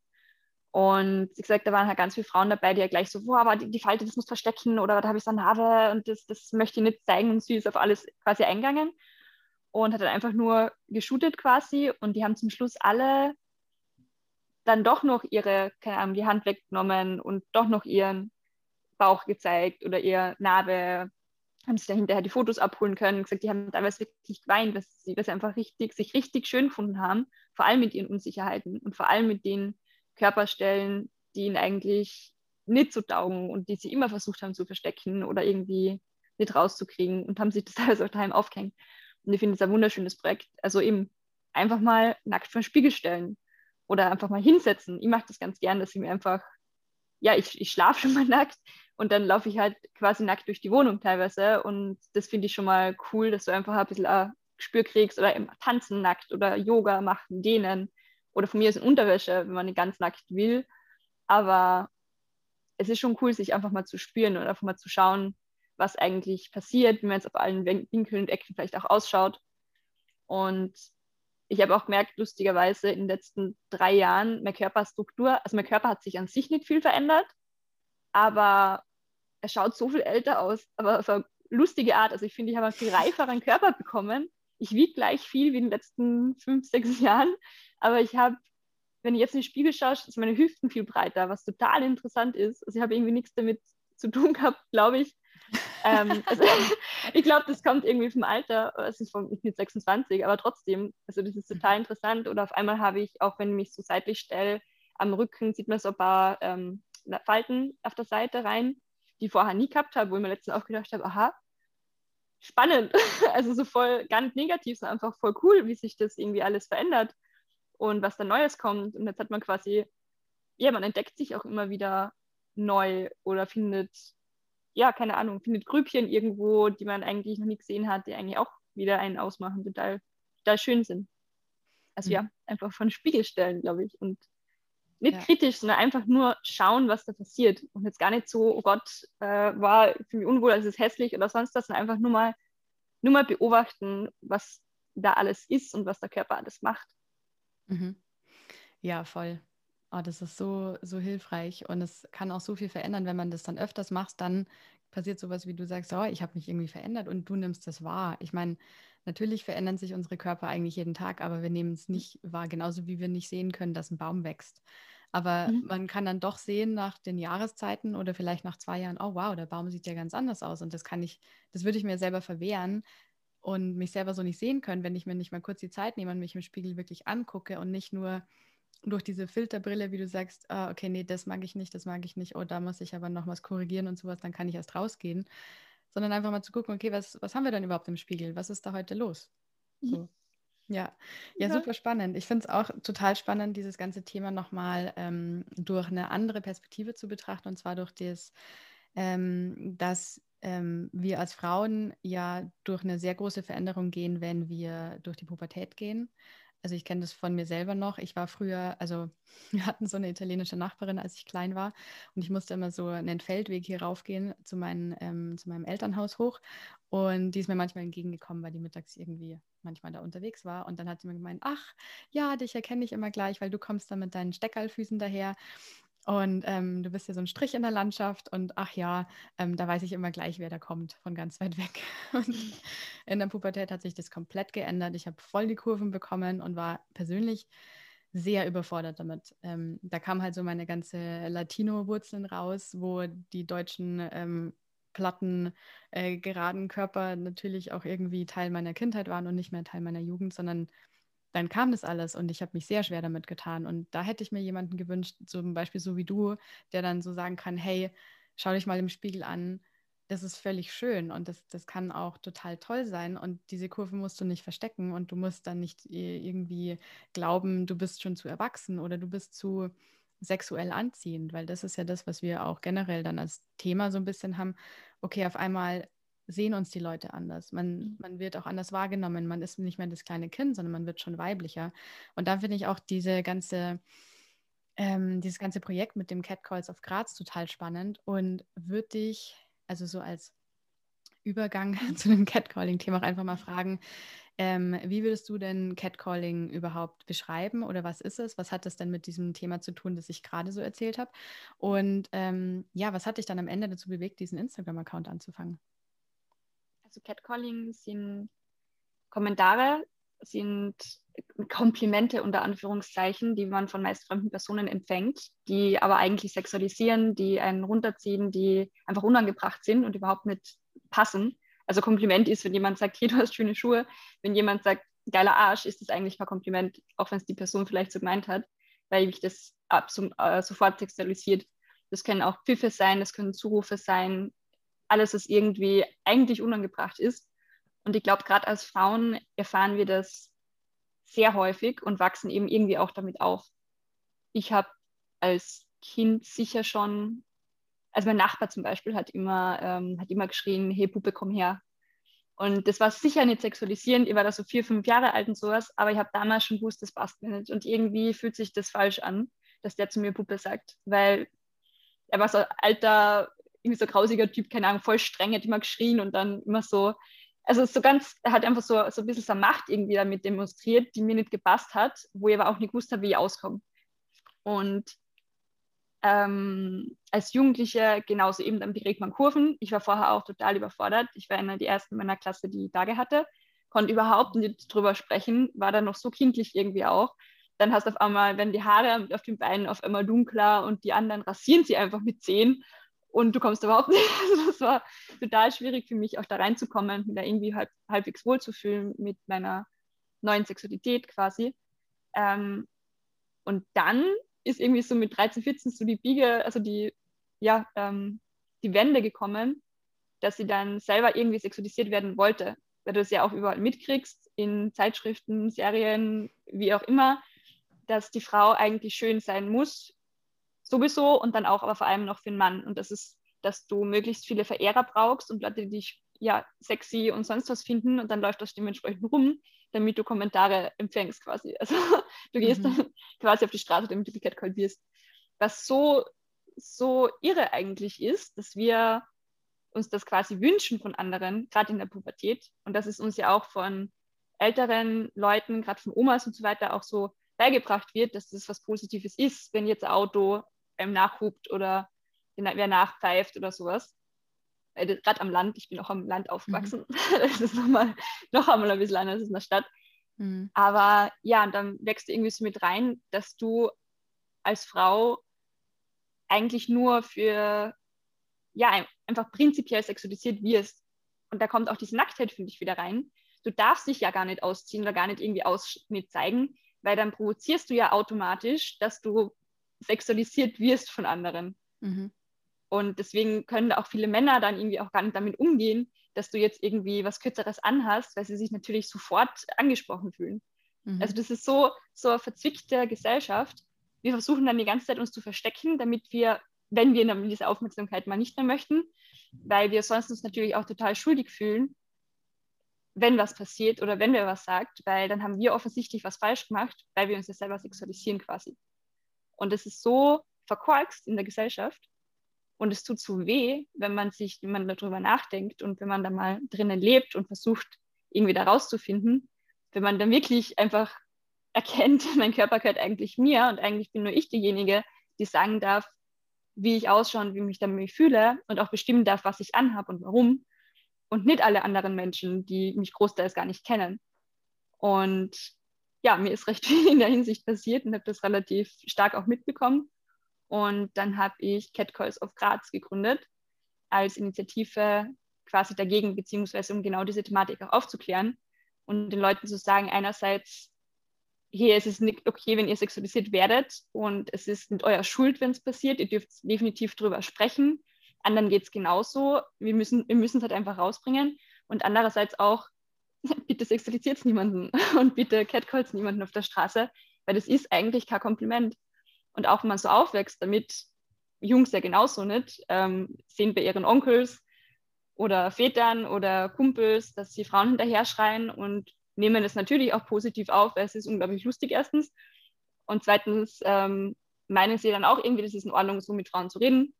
Und wie gesagt, da waren halt ganz viele Frauen dabei, die ja gleich so, boah, aber die, die Falte, das muss verstecken oder da habe ich so eine Narbe und das, das möchte ich nicht zeigen und sie ist auf alles quasi eingegangen. Und hat dann einfach nur geshootet quasi und die haben zum Schluss alle dann doch noch ihre, keine Ahnung, die Hand weggenommen und doch noch ihren Bauch gezeigt oder ihr Narbe, haben sich da hinterher die Fotos abholen können, gesagt, die haben teilweise wirklich geweint, dass sie das einfach richtig, sich richtig schön gefunden haben, vor allem mit ihren Unsicherheiten und vor allem mit den Körperstellen, die ihnen eigentlich nicht so taugen und die sie immer versucht haben zu verstecken oder irgendwie nicht rauszukriegen und haben sich das teilweise auch daheim aufgehängt. Und ich finde es ein wunderschönes Projekt. Also eben einfach mal nackt vor den Spiegel stellen oder einfach mal hinsetzen. Ich mache das ganz gern, dass ich mir einfach, ja, ich, ich schlafe schon mal nackt und dann laufe ich halt quasi nackt durch die Wohnung teilweise und das finde ich schon mal cool, dass du einfach ein bisschen ein Gespür kriegst oder eben tanzen nackt oder Yoga machen, dehnen oder von mir ist in Unterwäsche, wenn man ganz nackt will. Aber es ist schon cool, sich einfach mal zu spüren und einfach mal zu schauen, was eigentlich passiert, wie man jetzt auf allen Winkeln und Ecken vielleicht auch ausschaut. Und ich habe auch gemerkt, lustigerweise in den letzten drei Jahren, meine Körperstruktur, also mein Körper hat sich an sich nicht viel verändert, aber er schaut so viel älter aus, aber auf eine lustige Art. Also ich finde, ich habe einen viel reiferen Körper bekommen. Ich wiege gleich viel wie in den letzten fünf, sechs Jahren, aber ich habe, wenn ich jetzt in den Spiegel schaue, sind meine Hüften viel breiter, was total interessant ist. Also ich habe irgendwie nichts damit zu tun gehabt, glaube ich. ähm, also, ich glaube, das kommt irgendwie vom Alter. Es ist von, ich bin 26, aber trotzdem, also das ist total interessant. Oder auf einmal habe ich, auch wenn ich mich so seitlich stelle, am Rücken sieht man so ein paar ähm, Falten auf der Seite rein, die ich vorher nie gehabt habe, wo ich mir letztens auch gedacht habe, aha, spannend. also so voll gar nicht negativ, sondern einfach voll cool, wie sich das irgendwie alles verändert und was da Neues kommt. Und jetzt hat man quasi, ja, man entdeckt sich auch immer wieder neu oder findet, ja, keine Ahnung, findet Grübchen irgendwo, die man eigentlich noch nie gesehen hat, die eigentlich auch wieder einen ausmachen, total, total schön sind. Also mhm. ja, einfach von Spiegel stellen, glaube ich. Und nicht ja. kritisch, sondern einfach nur schauen, was da passiert. Und jetzt gar nicht so, oh Gott, äh, war für mich unwohl, es ist hässlich oder sonst was, sondern einfach nur mal, nur mal beobachten, was da alles ist und was der Körper alles macht. Mhm. Ja, voll. Oh, das ist so, so hilfreich und es kann auch so viel verändern, wenn man das dann öfters macht, dann passiert sowas, wie du sagst, oh, ich habe mich irgendwie verändert und du nimmst das wahr. Ich meine, natürlich verändern sich unsere Körper eigentlich jeden Tag, aber wir nehmen es nicht wahr, genauso wie wir nicht sehen können, dass ein Baum wächst. Aber mhm. man kann dann doch sehen nach den Jahreszeiten oder vielleicht nach zwei Jahren, oh wow, der Baum sieht ja ganz anders aus und das kann ich, das würde ich mir selber verwehren, und mich selber so nicht sehen können, wenn ich mir nicht mal kurz die Zeit nehme und mich im Spiegel wirklich angucke und nicht nur durch diese Filterbrille, wie du sagst, ah, okay, nee, das mag ich nicht, das mag ich nicht, oh, da muss ich aber noch was korrigieren und sowas, dann kann ich erst rausgehen, sondern einfach mal zu gucken, okay, was, was haben wir denn überhaupt im Spiegel? Was ist da heute los? So. Ja. ja, ja, super spannend. Ich finde es auch total spannend, dieses ganze Thema nochmal ähm, durch eine andere Perspektive zu betrachten, und zwar durch das, ähm, dass ähm, wir als Frauen ja durch eine sehr große Veränderung gehen, wenn wir durch die Pubertät gehen. Also ich kenne das von mir selber noch. Ich war früher, also wir hatten so eine italienische Nachbarin, als ich klein war. Und ich musste immer so einen Feldweg hier raufgehen zu, meinen, ähm, zu meinem Elternhaus hoch. Und die ist mir manchmal entgegengekommen, weil die mittags irgendwie manchmal da unterwegs war. Und dann hat sie mir gemeint, ach ja, dich erkenne ich immer gleich, weil du kommst da mit deinen Steckerlfüßen daher. Und ähm, du bist ja so ein Strich in der Landschaft und ach ja, ähm, da weiß ich immer gleich, wer da kommt, von ganz weit weg. Und in der Pubertät hat sich das komplett geändert. Ich habe voll die Kurven bekommen und war persönlich sehr überfordert damit. Ähm, da kam halt so meine ganze Latino-Wurzeln raus, wo die Deutschen ähm, platten, äh, geraden Körper natürlich auch irgendwie Teil meiner Kindheit waren und nicht mehr Teil meiner Jugend, sondern dann kam das alles und ich habe mich sehr schwer damit getan. Und da hätte ich mir jemanden gewünscht, zum Beispiel so wie du, der dann so sagen kann, hey, schau dich mal im Spiegel an, das ist völlig schön und das, das kann auch total toll sein. Und diese Kurve musst du nicht verstecken und du musst dann nicht irgendwie glauben, du bist schon zu erwachsen oder du bist zu sexuell anziehend, weil das ist ja das, was wir auch generell dann als Thema so ein bisschen haben. Okay, auf einmal sehen uns die Leute anders. Man, mhm. man wird auch anders wahrgenommen. Man ist nicht mehr das kleine Kind, sondern man wird schon weiblicher. Und da finde ich auch diese ganze, ähm, dieses ganze Projekt mit dem Catcalls auf Graz total spannend und würde dich, also so als Übergang zu dem Catcalling-Thema auch einfach mal fragen, ähm, wie würdest du denn Catcalling überhaupt beschreiben oder was ist es? Was hat das denn mit diesem Thema zu tun, das ich gerade so erzählt habe? Und ähm, ja, was hat dich dann am Ende dazu bewegt, diesen Instagram-Account anzufangen? Also Catcalling sind Kommentare, sind Komplimente unter Anführungszeichen, die man von meist fremden Personen empfängt, die aber eigentlich sexualisieren, die einen runterziehen, die einfach unangebracht sind und überhaupt nicht passen. Also Kompliment ist, wenn jemand sagt, hey, du hast schöne Schuhe. Wenn jemand sagt, geiler Arsch, ist das eigentlich kein Kompliment, auch wenn es die Person vielleicht so gemeint hat, weil mich das ab, äh, sofort sexualisiert. Das können auch Pfiffe sein, das können Zurufe sein, alles, was irgendwie eigentlich unangebracht ist. Und ich glaube, gerade als Frauen erfahren wir das sehr häufig und wachsen eben irgendwie auch damit auf. Ich habe als Kind sicher schon, also mein Nachbar zum Beispiel hat immer, ähm, hat immer geschrien, hey Puppe, komm her. Und das war sicher nicht sexualisierend. Ich war da so vier, fünf Jahre alt und sowas, aber ich habe damals schon gewusst, das passt mir nicht. Und irgendwie fühlt sich das falsch an, dass der zu mir Puppe sagt, weil er war so alter irgendwie so grausiger Typ, keine Ahnung, voll streng, hat immer geschrien und dann immer so, also so ganz, er hat einfach so, so ein bisschen seine Macht irgendwie damit demonstriert, die mir nicht gepasst hat, wo ich aber auch nicht gewusst habe, wie ich auskomme. Und ähm, als Jugendliche genauso eben, dann berät man Kurven. Ich war vorher auch total überfordert. Ich war einer der ersten meiner Klasse, die Tage hatte, konnte überhaupt nicht drüber sprechen, war dann noch so kindlich irgendwie auch. Dann hast du auf einmal, wenn die Haare auf den Beinen auf einmal dunkler und die anderen rasieren sie einfach mit Zehen und du kommst überhaupt nicht. Also das war total schwierig für mich, auch da reinzukommen, mich da irgendwie halb, halbwegs wohlzufühlen mit meiner neuen Sexualität quasi. Ähm, und dann ist irgendwie so mit 13, 14 so die Biege, also die, ja, ähm, die Wende gekommen, dass sie dann selber irgendwie sexualisiert werden wollte, weil du es ja auch überall mitkriegst, in Zeitschriften, Serien, wie auch immer, dass die Frau eigentlich schön sein muss sowieso und dann auch aber vor allem noch für den Mann. Und das ist, dass du möglichst viele Verehrer brauchst und Leute, die dich ja sexy und sonst was finden und dann läuft das dementsprechend rum, damit du Kommentare empfängst quasi. Also du gehst mhm. dann quasi auf die Straße, damit du die Catcall wirst. Was so, so irre eigentlich ist, dass wir uns das quasi wünschen von anderen, gerade in der Pubertät. Und das ist uns ja auch von älteren Leuten, gerade von Omas und so weiter, auch so beigebracht wird, dass das was Positives ist, wenn jetzt ein Auto einem nachhupt oder wer nachpfeift oder sowas. Gerade am Land, ich bin auch am Land aufgewachsen. Mhm. Das ist nochmal, noch einmal ein bisschen anders als in der Stadt. Mhm. Aber ja, und dann wächst du irgendwie so mit rein, dass du als Frau eigentlich nur für, ja, einfach prinzipiell sexualisiert wirst. Und da kommt auch diese Nacktheit, finde ich, wieder rein. Du darfst dich ja gar nicht ausziehen oder gar nicht irgendwie Ausschnitt zeigen, weil dann provozierst du ja automatisch, dass du sexualisiert wirst von anderen. Mhm. Und deswegen können auch viele Männer dann irgendwie auch gar nicht damit umgehen, dass du jetzt irgendwie was Kürzeres anhast, weil sie sich natürlich sofort angesprochen fühlen. Mhm. Also das ist so, so eine verzwickte Gesellschaft. Wir versuchen dann die ganze Zeit uns zu verstecken, damit wir, wenn wir diese Aufmerksamkeit mal nicht mehr möchten, weil wir sonst uns natürlich auch total schuldig fühlen, wenn was passiert oder wenn wer was sagt, weil dann haben wir offensichtlich was falsch gemacht, weil wir uns ja selber sexualisieren quasi. Und es ist so verkorkst in der Gesellschaft und es tut so weh, wenn man sich, wenn man darüber nachdenkt und wenn man da mal drinnen lebt und versucht, irgendwie da rauszufinden, wenn man dann wirklich einfach erkennt, mein Körper gehört eigentlich mir und eigentlich bin nur ich diejenige, die sagen darf, wie ich ausschaue und wie mich damit fühle und auch bestimmen darf, was ich anhabe und warum und nicht alle anderen Menschen, die mich großteils gar nicht kennen. Und ja, mir ist recht viel in der Hinsicht passiert und habe das relativ stark auch mitbekommen. Und dann habe ich Catcalls of Graz gegründet. als Initiative quasi dagegen, beziehungsweise um genau diese Thematik auch aufzuklären und den Leuten zu sagen, einerseits, es ist nicht okay, wenn ihr sexualisiert werdet und es ist nicht euer Schuld, wenn es passiert, ihr dürft definitiv drüber sprechen. Anderen geht es genauso, wir müssen wir es halt einfach rausbringen und andererseits auch, bitte sexualisiert niemanden und bitte catcalls niemanden auf der Straße, weil das ist eigentlich kein Kompliment. Und auch wenn man so aufwächst, damit Jungs ja genauso nicht, ähm, sehen bei ihren Onkels oder Vätern oder Kumpels, dass sie Frauen hinterher schreien und nehmen es natürlich auch positiv auf, weil es ist unglaublich lustig erstens. Und zweitens ähm, meinen sie dann auch irgendwie, das ist in Ordnung, so mit Frauen zu reden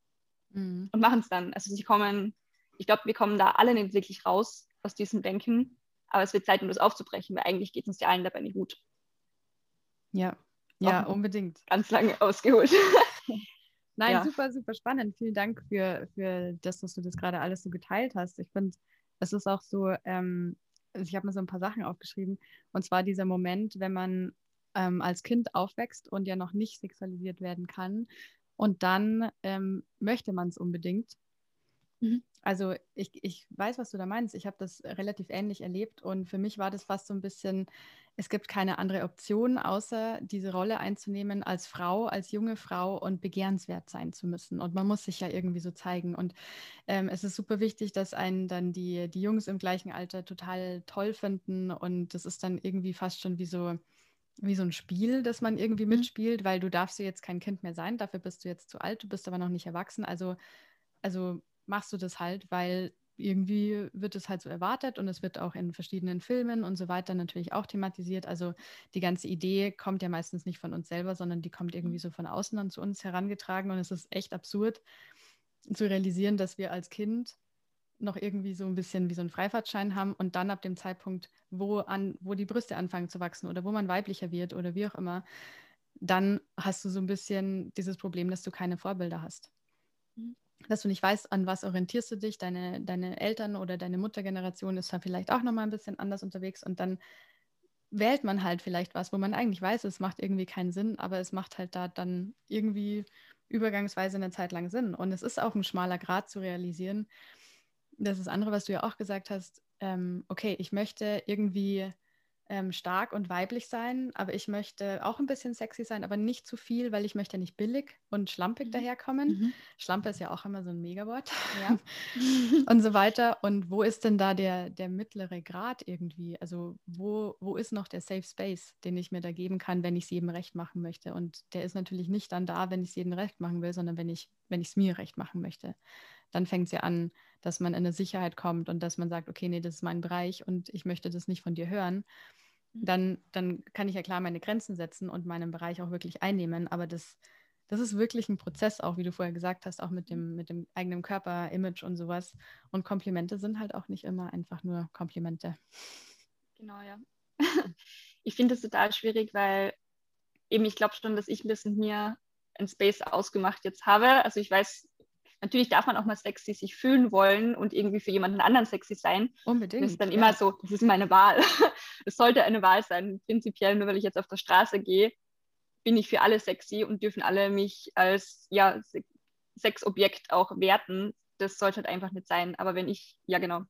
mhm. und machen es dann. Also sie kommen, ich glaube, wir kommen da alle nicht wirklich raus aus diesem Denken, aber es wird Zeit, um das aufzubrechen, weil eigentlich geht es uns ja allen dabei nicht gut. Ja, ja, auch unbedingt. Ganz lange ausgeholt. Nein, ja. super, super spannend. Vielen Dank für, für das, dass du das gerade alles so geteilt hast. Ich finde, es ist auch so, ähm, ich habe mir so ein paar Sachen aufgeschrieben. Und zwar dieser Moment, wenn man ähm, als Kind aufwächst und ja noch nicht sexualisiert werden kann. Und dann ähm, möchte man es unbedingt. Mhm. Also ich, ich weiß, was du da meinst. Ich habe das relativ ähnlich erlebt und für mich war das fast so ein bisschen, es gibt keine andere Option, außer diese Rolle einzunehmen als Frau, als junge Frau und begehrenswert sein zu müssen. Und man muss sich ja irgendwie so zeigen. Und ähm, es ist super wichtig, dass einen dann die, die Jungs im gleichen Alter total toll finden. Und das ist dann irgendwie fast schon wie so, wie so ein Spiel, das man irgendwie mhm. mitspielt, weil du darfst ja jetzt kein Kind mehr sein, dafür bist du jetzt zu alt, du bist aber noch nicht erwachsen. Also, also machst du das halt, weil irgendwie wird es halt so erwartet und es wird auch in verschiedenen Filmen und so weiter natürlich auch thematisiert. Also die ganze Idee kommt ja meistens nicht von uns selber, sondern die kommt irgendwie so von außen dann zu uns herangetragen und es ist echt absurd zu realisieren, dass wir als Kind noch irgendwie so ein bisschen wie so einen Freifahrtschein haben und dann ab dem Zeitpunkt, wo, an, wo die Brüste anfangen zu wachsen oder wo man weiblicher wird oder wie auch immer, dann hast du so ein bisschen dieses Problem, dass du keine Vorbilder hast. Mhm dass du nicht weißt, an was orientierst du dich. Deine, deine Eltern oder deine Muttergeneration ist da vielleicht auch nochmal ein bisschen anders unterwegs und dann wählt man halt vielleicht was, wo man eigentlich weiß, es macht irgendwie keinen Sinn, aber es macht halt da dann irgendwie übergangsweise eine Zeit lang Sinn. Und es ist auch ein schmaler Grad zu realisieren. Das ist das andere, was du ja auch gesagt hast. Ähm, okay, ich möchte irgendwie ähm, stark und weiblich sein, aber ich möchte auch ein bisschen sexy sein, aber nicht zu viel, weil ich möchte nicht billig und schlampig mhm. daherkommen. Mhm. Schlampe ist ja auch immer so ein Megawort. Ja. und so weiter. Und wo ist denn da der, der mittlere Grad irgendwie? Also wo, wo ist noch der Safe Space, den ich mir da geben kann, wenn ich es jedem recht machen möchte? Und der ist natürlich nicht dann da, wenn ich es jedem recht machen will, sondern wenn ich wenn ich es mir recht machen möchte. Dann fängt es ja an, dass man in eine Sicherheit kommt und dass man sagt, okay, nee, das ist mein Bereich und ich möchte das nicht von dir hören dann, dann kann ich ja klar meine Grenzen setzen und meinen Bereich auch wirklich einnehmen. Aber das, das ist wirklich ein Prozess, auch wie du vorher gesagt hast, auch mit dem, mit dem eigenen Körper, Image und sowas. Und Komplimente sind halt auch nicht immer einfach nur Komplimente. Genau, ja. ich finde es total schwierig, weil eben ich glaube schon, dass ich ein bisschen mir ein Space ausgemacht jetzt habe. Also ich weiß, natürlich darf man auch mal sexy sich fühlen wollen und irgendwie für jemanden anderen sexy sein. Unbedingt. Das ist dann ja. immer so, das ist meine Wahl. Es sollte eine Wahl sein. Prinzipiell, nur weil ich jetzt auf der Straße gehe, bin ich für alle sexy und dürfen alle mich als ja, Sexobjekt auch werten. Das sollte halt einfach nicht sein. Aber wenn ich, ja genau,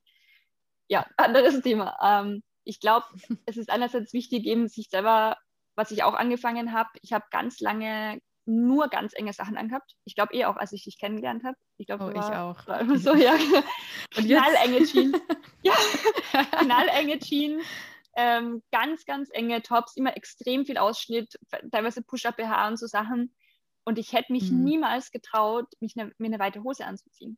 ja, anderes Thema. Ähm, ich glaube, es ist einerseits wichtig, eben sich selber, was ich auch angefangen habe, ich habe ganz lange nur ganz enge Sachen angehabt. Ich glaube eh auch, als ich dich kennengelernt habe. Ich glaube, oh, ich auch. So, ja. knallenge Jeans. ja, knallenge Jeans. Ähm, ganz, ganz enge Tops, immer extrem viel Ausschnitt, teilweise Push-Up-BH und so Sachen. Und ich hätte mich mhm. niemals getraut, mich ne, mir eine weite Hose anzuziehen.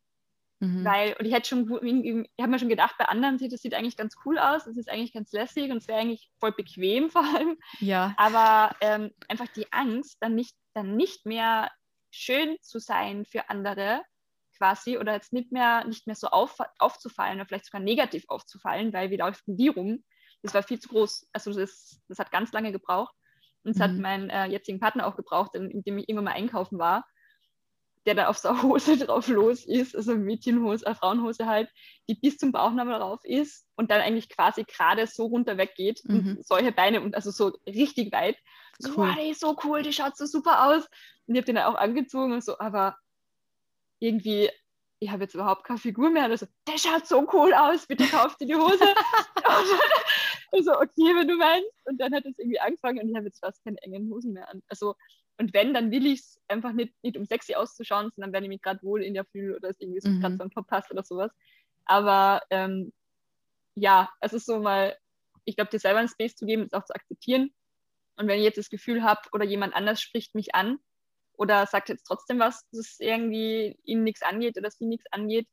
Mhm. Weil, und ich hätte schon, ich habe mir schon gedacht, bei anderen sieht das sieht eigentlich ganz cool aus, es ist eigentlich ganz lässig und es wäre eigentlich voll bequem vor allem. Ja. Aber ähm, einfach die Angst, dann nicht dann nicht mehr schön zu sein für andere quasi oder jetzt nicht mehr, nicht mehr so auf, aufzufallen oder vielleicht sogar negativ aufzufallen, weil wie läuft denn die rum? Das war viel zu groß. Also das, das hat ganz lange gebraucht. Und es mhm. hat mein äh, jetzigen Partner auch gebraucht, in, dem ich irgendwann mal einkaufen war, der da auf so eine Hose drauf los ist, also Mädchenhose, äh, Frauenhose halt, die bis zum Bauchnabel drauf ist und dann eigentlich quasi gerade so runter weggeht mhm. und solche Beine und also so richtig weit. So, cool. wow, die ist so cool, die schaut so super aus. Und ich habe den dann auch angezogen und so, aber irgendwie, ich habe jetzt überhaupt keine Figur mehr. Also, der schaut so cool aus, bitte kauft dir die Hose. also, okay, wenn du meinst. Und dann hat es irgendwie angefangen und ich habe jetzt fast keine engen Hosen mehr an. Also, und wenn, dann will ich es einfach nicht, nicht um sexy auszuschauen, sondern wenn ich mich gerade wohl in der fühle oder es irgendwie so mhm. gerade so ein Top passt oder sowas. Aber ähm, ja, es ist so mal, ich glaube, dir selber einen Space zu geben, ist auch zu akzeptieren. Und wenn ich jetzt das Gefühl habe oder jemand anders spricht mich an, oder sagt jetzt trotzdem was, das irgendwie ihm nichts angeht oder sie nichts angeht,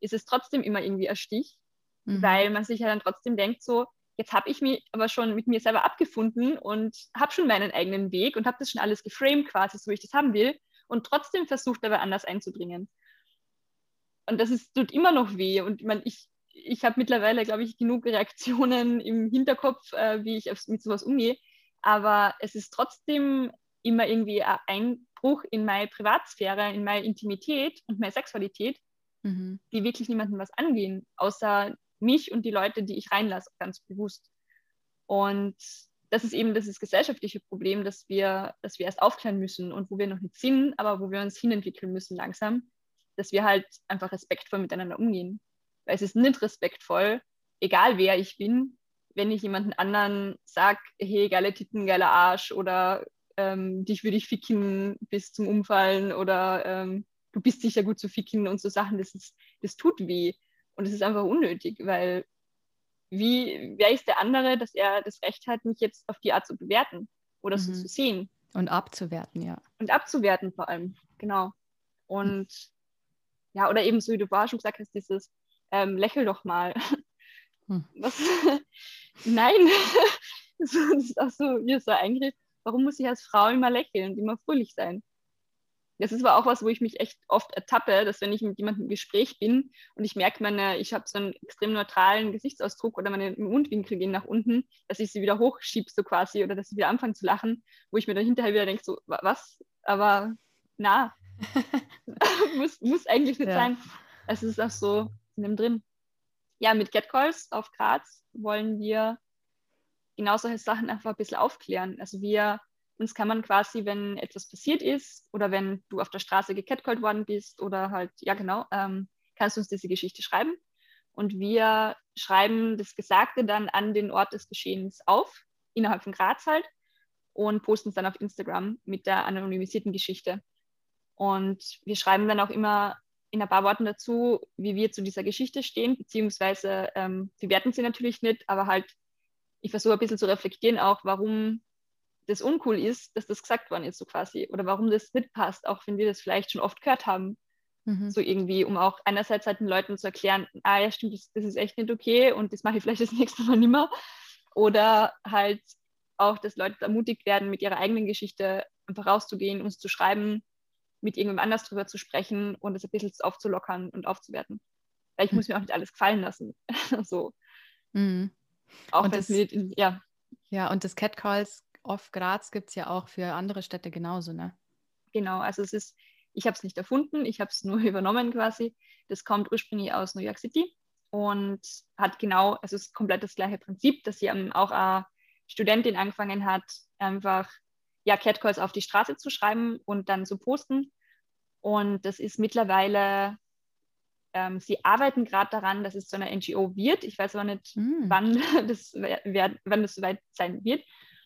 ist es trotzdem immer irgendwie ein Stich, mhm. weil man sich ja dann trotzdem denkt, so, jetzt habe ich mich aber schon mit mir selber abgefunden und habe schon meinen eigenen Weg und habe das schon alles geframed quasi, so wie ich das haben will und trotzdem versucht aber anders einzubringen. Und das ist, tut immer noch weh und ich meine, ich, ich habe mittlerweile, glaube ich, genug Reaktionen im Hinterkopf, äh, wie ich mit sowas umgehe, aber es ist trotzdem immer irgendwie ein Einbruch in meine Privatsphäre, in meine Intimität und meine Sexualität, mhm. die wirklich niemandem was angehen, außer mich und die Leute, die ich reinlasse, ganz bewusst. Und das ist eben das gesellschaftliche Problem, dass wir, dass wir erst aufklären müssen und wo wir noch nicht sind, aber wo wir uns hinentwickeln müssen langsam, dass wir halt einfach respektvoll miteinander umgehen. Weil es ist nicht respektvoll, egal wer ich bin, wenn ich jemanden anderen sage, hey, geile Titten, geiler Arsch oder ähm, dich würde ich ficken bis zum Umfallen oder ähm, du bist sicher gut zu ficken und so Sachen, das, ist, das tut weh. Und es ist einfach unnötig, weil wie, wer ist der andere, dass er das Recht hat, mich jetzt auf die Art zu bewerten oder mhm. so zu sehen? Und abzuwerten, ja. Und abzuwerten vor allem, genau. Und ja, oder eben so, wie du vorher schon gesagt hast, dieses ähm, Lächel doch mal. Hm. Was? Nein, das ist auch so, wie so Eingriff warum muss ich als Frau immer lächeln und immer fröhlich sein? Das ist aber auch was, wo ich mich echt oft ertappe, dass wenn ich mit jemandem im Gespräch bin und ich merke, meine, ich habe so einen extrem neutralen Gesichtsausdruck oder meine Mundwinkel gehen nach unten, dass ich sie wieder hochschiebe so quasi oder dass sie wieder anfangen zu lachen, wo ich mir dann hinterher wieder denke, so, was? Aber na, muss, muss eigentlich nicht ja. sein. Es ist auch so in dem drin. Ja, mit Catcalls auf Graz wollen wir genau solche Sachen einfach ein bisschen aufklären. Also wir, uns kann man quasi, wenn etwas passiert ist oder wenn du auf der Straße gecatcallt worden bist oder halt, ja genau, ähm, kannst du uns diese Geschichte schreiben. Und wir schreiben das Gesagte dann an den Ort des Geschehens auf, innerhalb von Graz halt, und posten es dann auf Instagram mit der anonymisierten Geschichte. Und wir schreiben dann auch immer in ein paar Worten dazu, wie wir zu dieser Geschichte stehen, beziehungsweise ähm, wir werten sie natürlich nicht, aber halt ich versuche ein bisschen zu reflektieren auch, warum das uncool ist, dass das gesagt worden ist, so quasi. Oder warum das nicht passt, auch wenn wir das vielleicht schon oft gehört haben. Mhm. So irgendwie, um auch einerseits halt den Leuten zu erklären, ah ja, stimmt, das, das ist echt nicht okay und das mache ich vielleicht das nächste Mal nimmer. Oder halt auch, dass Leute ermutigt werden, mit ihrer eigenen Geschichte einfach rauszugehen, uns zu schreiben, mit irgendjemand anders drüber zu sprechen und es ein bisschen aufzulockern und aufzuwerten. Weil ich mhm. muss mir auch nicht alles gefallen lassen. so. Mhm. Auch wenn es mit, ja. Ja, und das Catcalls auf Graz gibt es ja auch für andere Städte genauso, ne? Genau, also es ist, ich habe es nicht erfunden, ich habe es nur übernommen quasi. Das kommt ursprünglich aus New York City und hat genau, also es ist komplett das gleiche Prinzip, dass sie auch eine Studentin angefangen hat, einfach ja, Catcalls auf die Straße zu schreiben und dann zu posten. Und das ist mittlerweile ähm, sie arbeiten gerade daran, dass es zu einer NGO wird. Ich weiß aber nicht, mm. wann, das, wer, wann das soweit sein wird.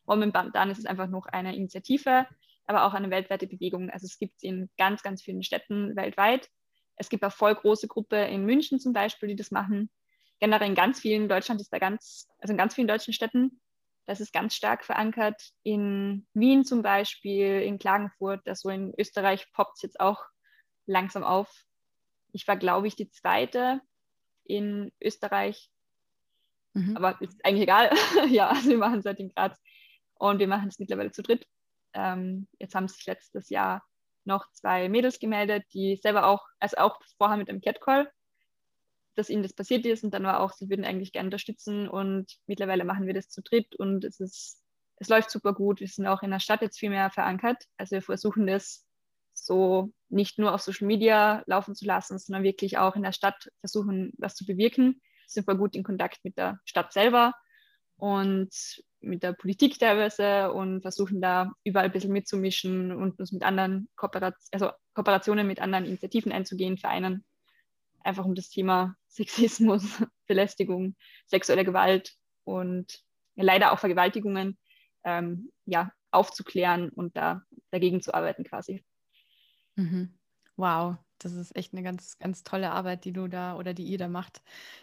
Momentan ist es einfach noch eine Initiative, aber auch eine weltweite Bewegung. Also es gibt es in ganz, ganz vielen Städten weltweit. Es gibt eine voll große Gruppe in München zum Beispiel, die das machen. Generell in ganz vielen, Deutschland ist da ganz, also in ganz vielen deutschen Städten, das ist ganz stark verankert. In Wien zum Beispiel, in Klagenfurt, also in Österreich poppt es jetzt auch langsam auf. Ich war, glaube ich, die zweite in Österreich. Mhm. Aber ist eigentlich egal. ja, also wir machen es halt in Graz. Und wir machen es mittlerweile zu dritt. Ähm, jetzt haben sich letztes Jahr noch zwei Mädels gemeldet, die selber auch, also auch vorher mit einem Catcall, dass ihnen das passiert ist und dann war auch, sie würden eigentlich gerne unterstützen und mittlerweile machen wir das zu dritt und es ist, es läuft super gut. Wir sind auch in der Stadt jetzt viel mehr verankert. Also wir versuchen das so nicht nur auf Social Media laufen zu lassen, sondern wirklich auch in der Stadt versuchen, was zu bewirken. Sind wir gut in Kontakt mit der Stadt selber und mit der Politik teilweise und versuchen da überall ein bisschen mitzumischen und uns mit anderen Kooperat also Kooperationen mit anderen Initiativen einzugehen, Vereinen. einfach um das Thema Sexismus, Belästigung, sexuelle Gewalt und leider auch Vergewaltigungen ähm, ja, aufzuklären und da dagegen zu arbeiten quasi. Mhm. Wow, das ist echt eine ganz, ganz tolle Arbeit, die du da oder die ihr da macht.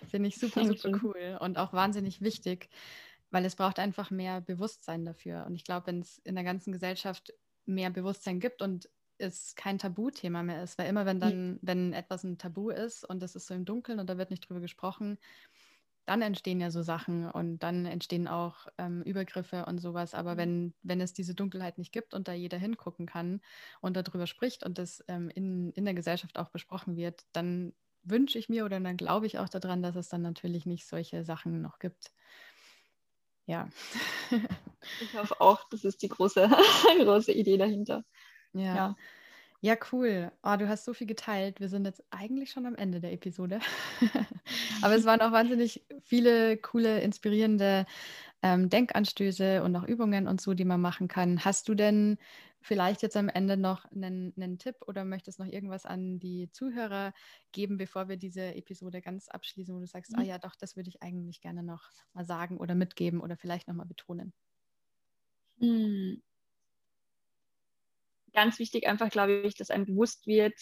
Finde ich super, super cool und auch wahnsinnig wichtig, weil es braucht einfach mehr Bewusstsein dafür. Und ich glaube, wenn es in der ganzen Gesellschaft mehr Bewusstsein gibt und es kein Tabuthema mehr ist, weil immer wenn dann, wenn etwas ein Tabu ist und es ist so im Dunkeln und da wird nicht drüber gesprochen, dann entstehen ja so Sachen und dann entstehen auch ähm, Übergriffe und sowas. Aber mhm. wenn, wenn es diese Dunkelheit nicht gibt und da jeder hingucken kann und darüber spricht und das ähm, in, in der Gesellschaft auch besprochen wird, dann wünsche ich mir oder dann glaube ich auch daran, dass es dann natürlich nicht solche Sachen noch gibt. Ja. ich hoffe auch, das ist die große, große Idee dahinter. ja. ja. Ja, cool. Oh, du hast so viel geteilt. Wir sind jetzt eigentlich schon am Ende der Episode. Aber es waren auch wahnsinnig viele coole, inspirierende ähm, Denkanstöße und auch Übungen und so, die man machen kann. Hast du denn vielleicht jetzt am Ende noch einen, einen Tipp oder möchtest noch irgendwas an die Zuhörer geben, bevor wir diese Episode ganz abschließen, wo du sagst, ah mhm. ah ja, doch, das würde ich eigentlich gerne noch mal sagen oder mitgeben oder vielleicht noch mal betonen? Hm ganz wichtig einfach, glaube ich, dass einem bewusst wird,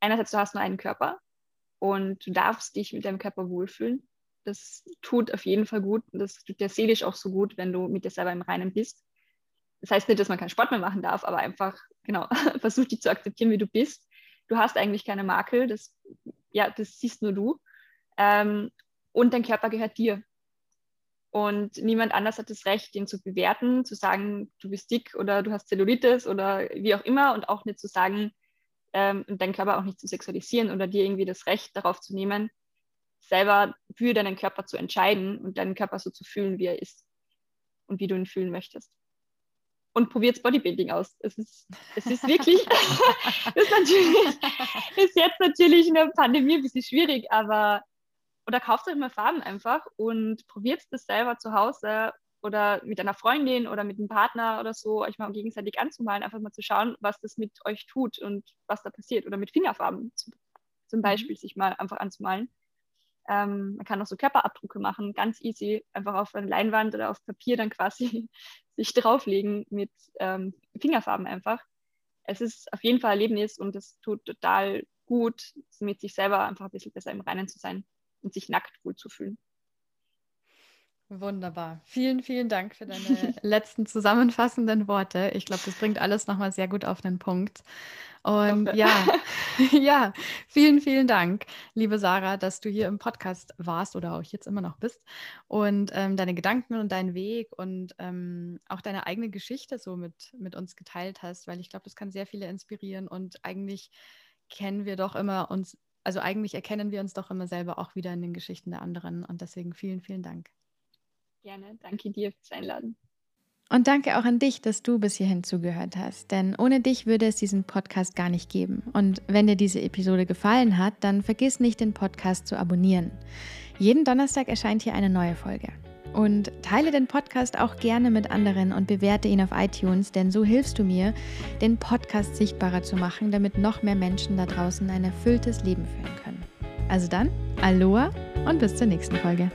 einerseits, du hast nur einen Körper und du darfst dich mit deinem Körper wohlfühlen. Das tut auf jeden Fall gut das tut dir seelisch auch so gut, wenn du mit dir selber im Reinen bist. Das heißt nicht, dass man keinen Sport mehr machen darf, aber einfach, genau, versuch dich zu akzeptieren, wie du bist. Du hast eigentlich keine Makel, das, ja, das siehst nur du. Ähm, und dein Körper gehört dir. Und niemand anders hat das Recht, den zu bewerten, zu sagen, du bist dick oder du hast Zellulitis oder wie auch immer und auch nicht zu sagen, ähm, deinen Körper auch nicht zu sexualisieren oder dir irgendwie das Recht darauf zu nehmen, selber für deinen Körper zu entscheiden und deinen Körper so zu fühlen, wie er ist und wie du ihn fühlen möchtest. Und probiert Bodybuilding aus. Es ist, es ist wirklich, ist, natürlich, ist jetzt natürlich in der Pandemie ein bisschen schwierig, aber oder kauft euch mal Farben einfach und probiert das selber zu Hause oder mit einer Freundin oder mit einem Partner oder so, euch mal gegenseitig anzumalen, einfach mal zu schauen, was das mit euch tut und was da passiert. Oder mit Fingerfarben zum mhm. Beispiel sich mal einfach anzumalen. Ähm, man kann auch so Körperabdrucke machen, ganz easy, einfach auf eine Leinwand oder auf Papier dann quasi sich drauflegen mit ähm, Fingerfarben einfach. Es ist auf jeden Fall Erlebnis und es tut total gut, mit sich selber einfach ein bisschen besser im Reinen zu sein und sich nackt wohlzufühlen. Wunderbar. Vielen, vielen Dank für deine letzten zusammenfassenden Worte. Ich glaube, das bringt alles nochmal sehr gut auf den Punkt. Und ja, ja, vielen, vielen Dank, liebe Sarah, dass du hier im Podcast warst oder auch jetzt immer noch bist und ähm, deine Gedanken und deinen Weg und ähm, auch deine eigene Geschichte so mit, mit uns geteilt hast, weil ich glaube, das kann sehr viele inspirieren und eigentlich kennen wir doch immer uns also eigentlich erkennen wir uns doch immer selber auch wieder in den Geschichten der anderen. Und deswegen vielen, vielen Dank. Gerne, danke dir fürs Einladen. Und danke auch an dich, dass du bis hierhin zugehört hast. Denn ohne dich würde es diesen Podcast gar nicht geben. Und wenn dir diese Episode gefallen hat, dann vergiss nicht, den Podcast zu abonnieren. Jeden Donnerstag erscheint hier eine neue Folge. Und teile den Podcast auch gerne mit anderen und bewerte ihn auf iTunes, denn so hilfst du mir, den Podcast sichtbarer zu machen, damit noch mehr Menschen da draußen ein erfülltes Leben führen können. Also dann, Aloha und bis zur nächsten Folge.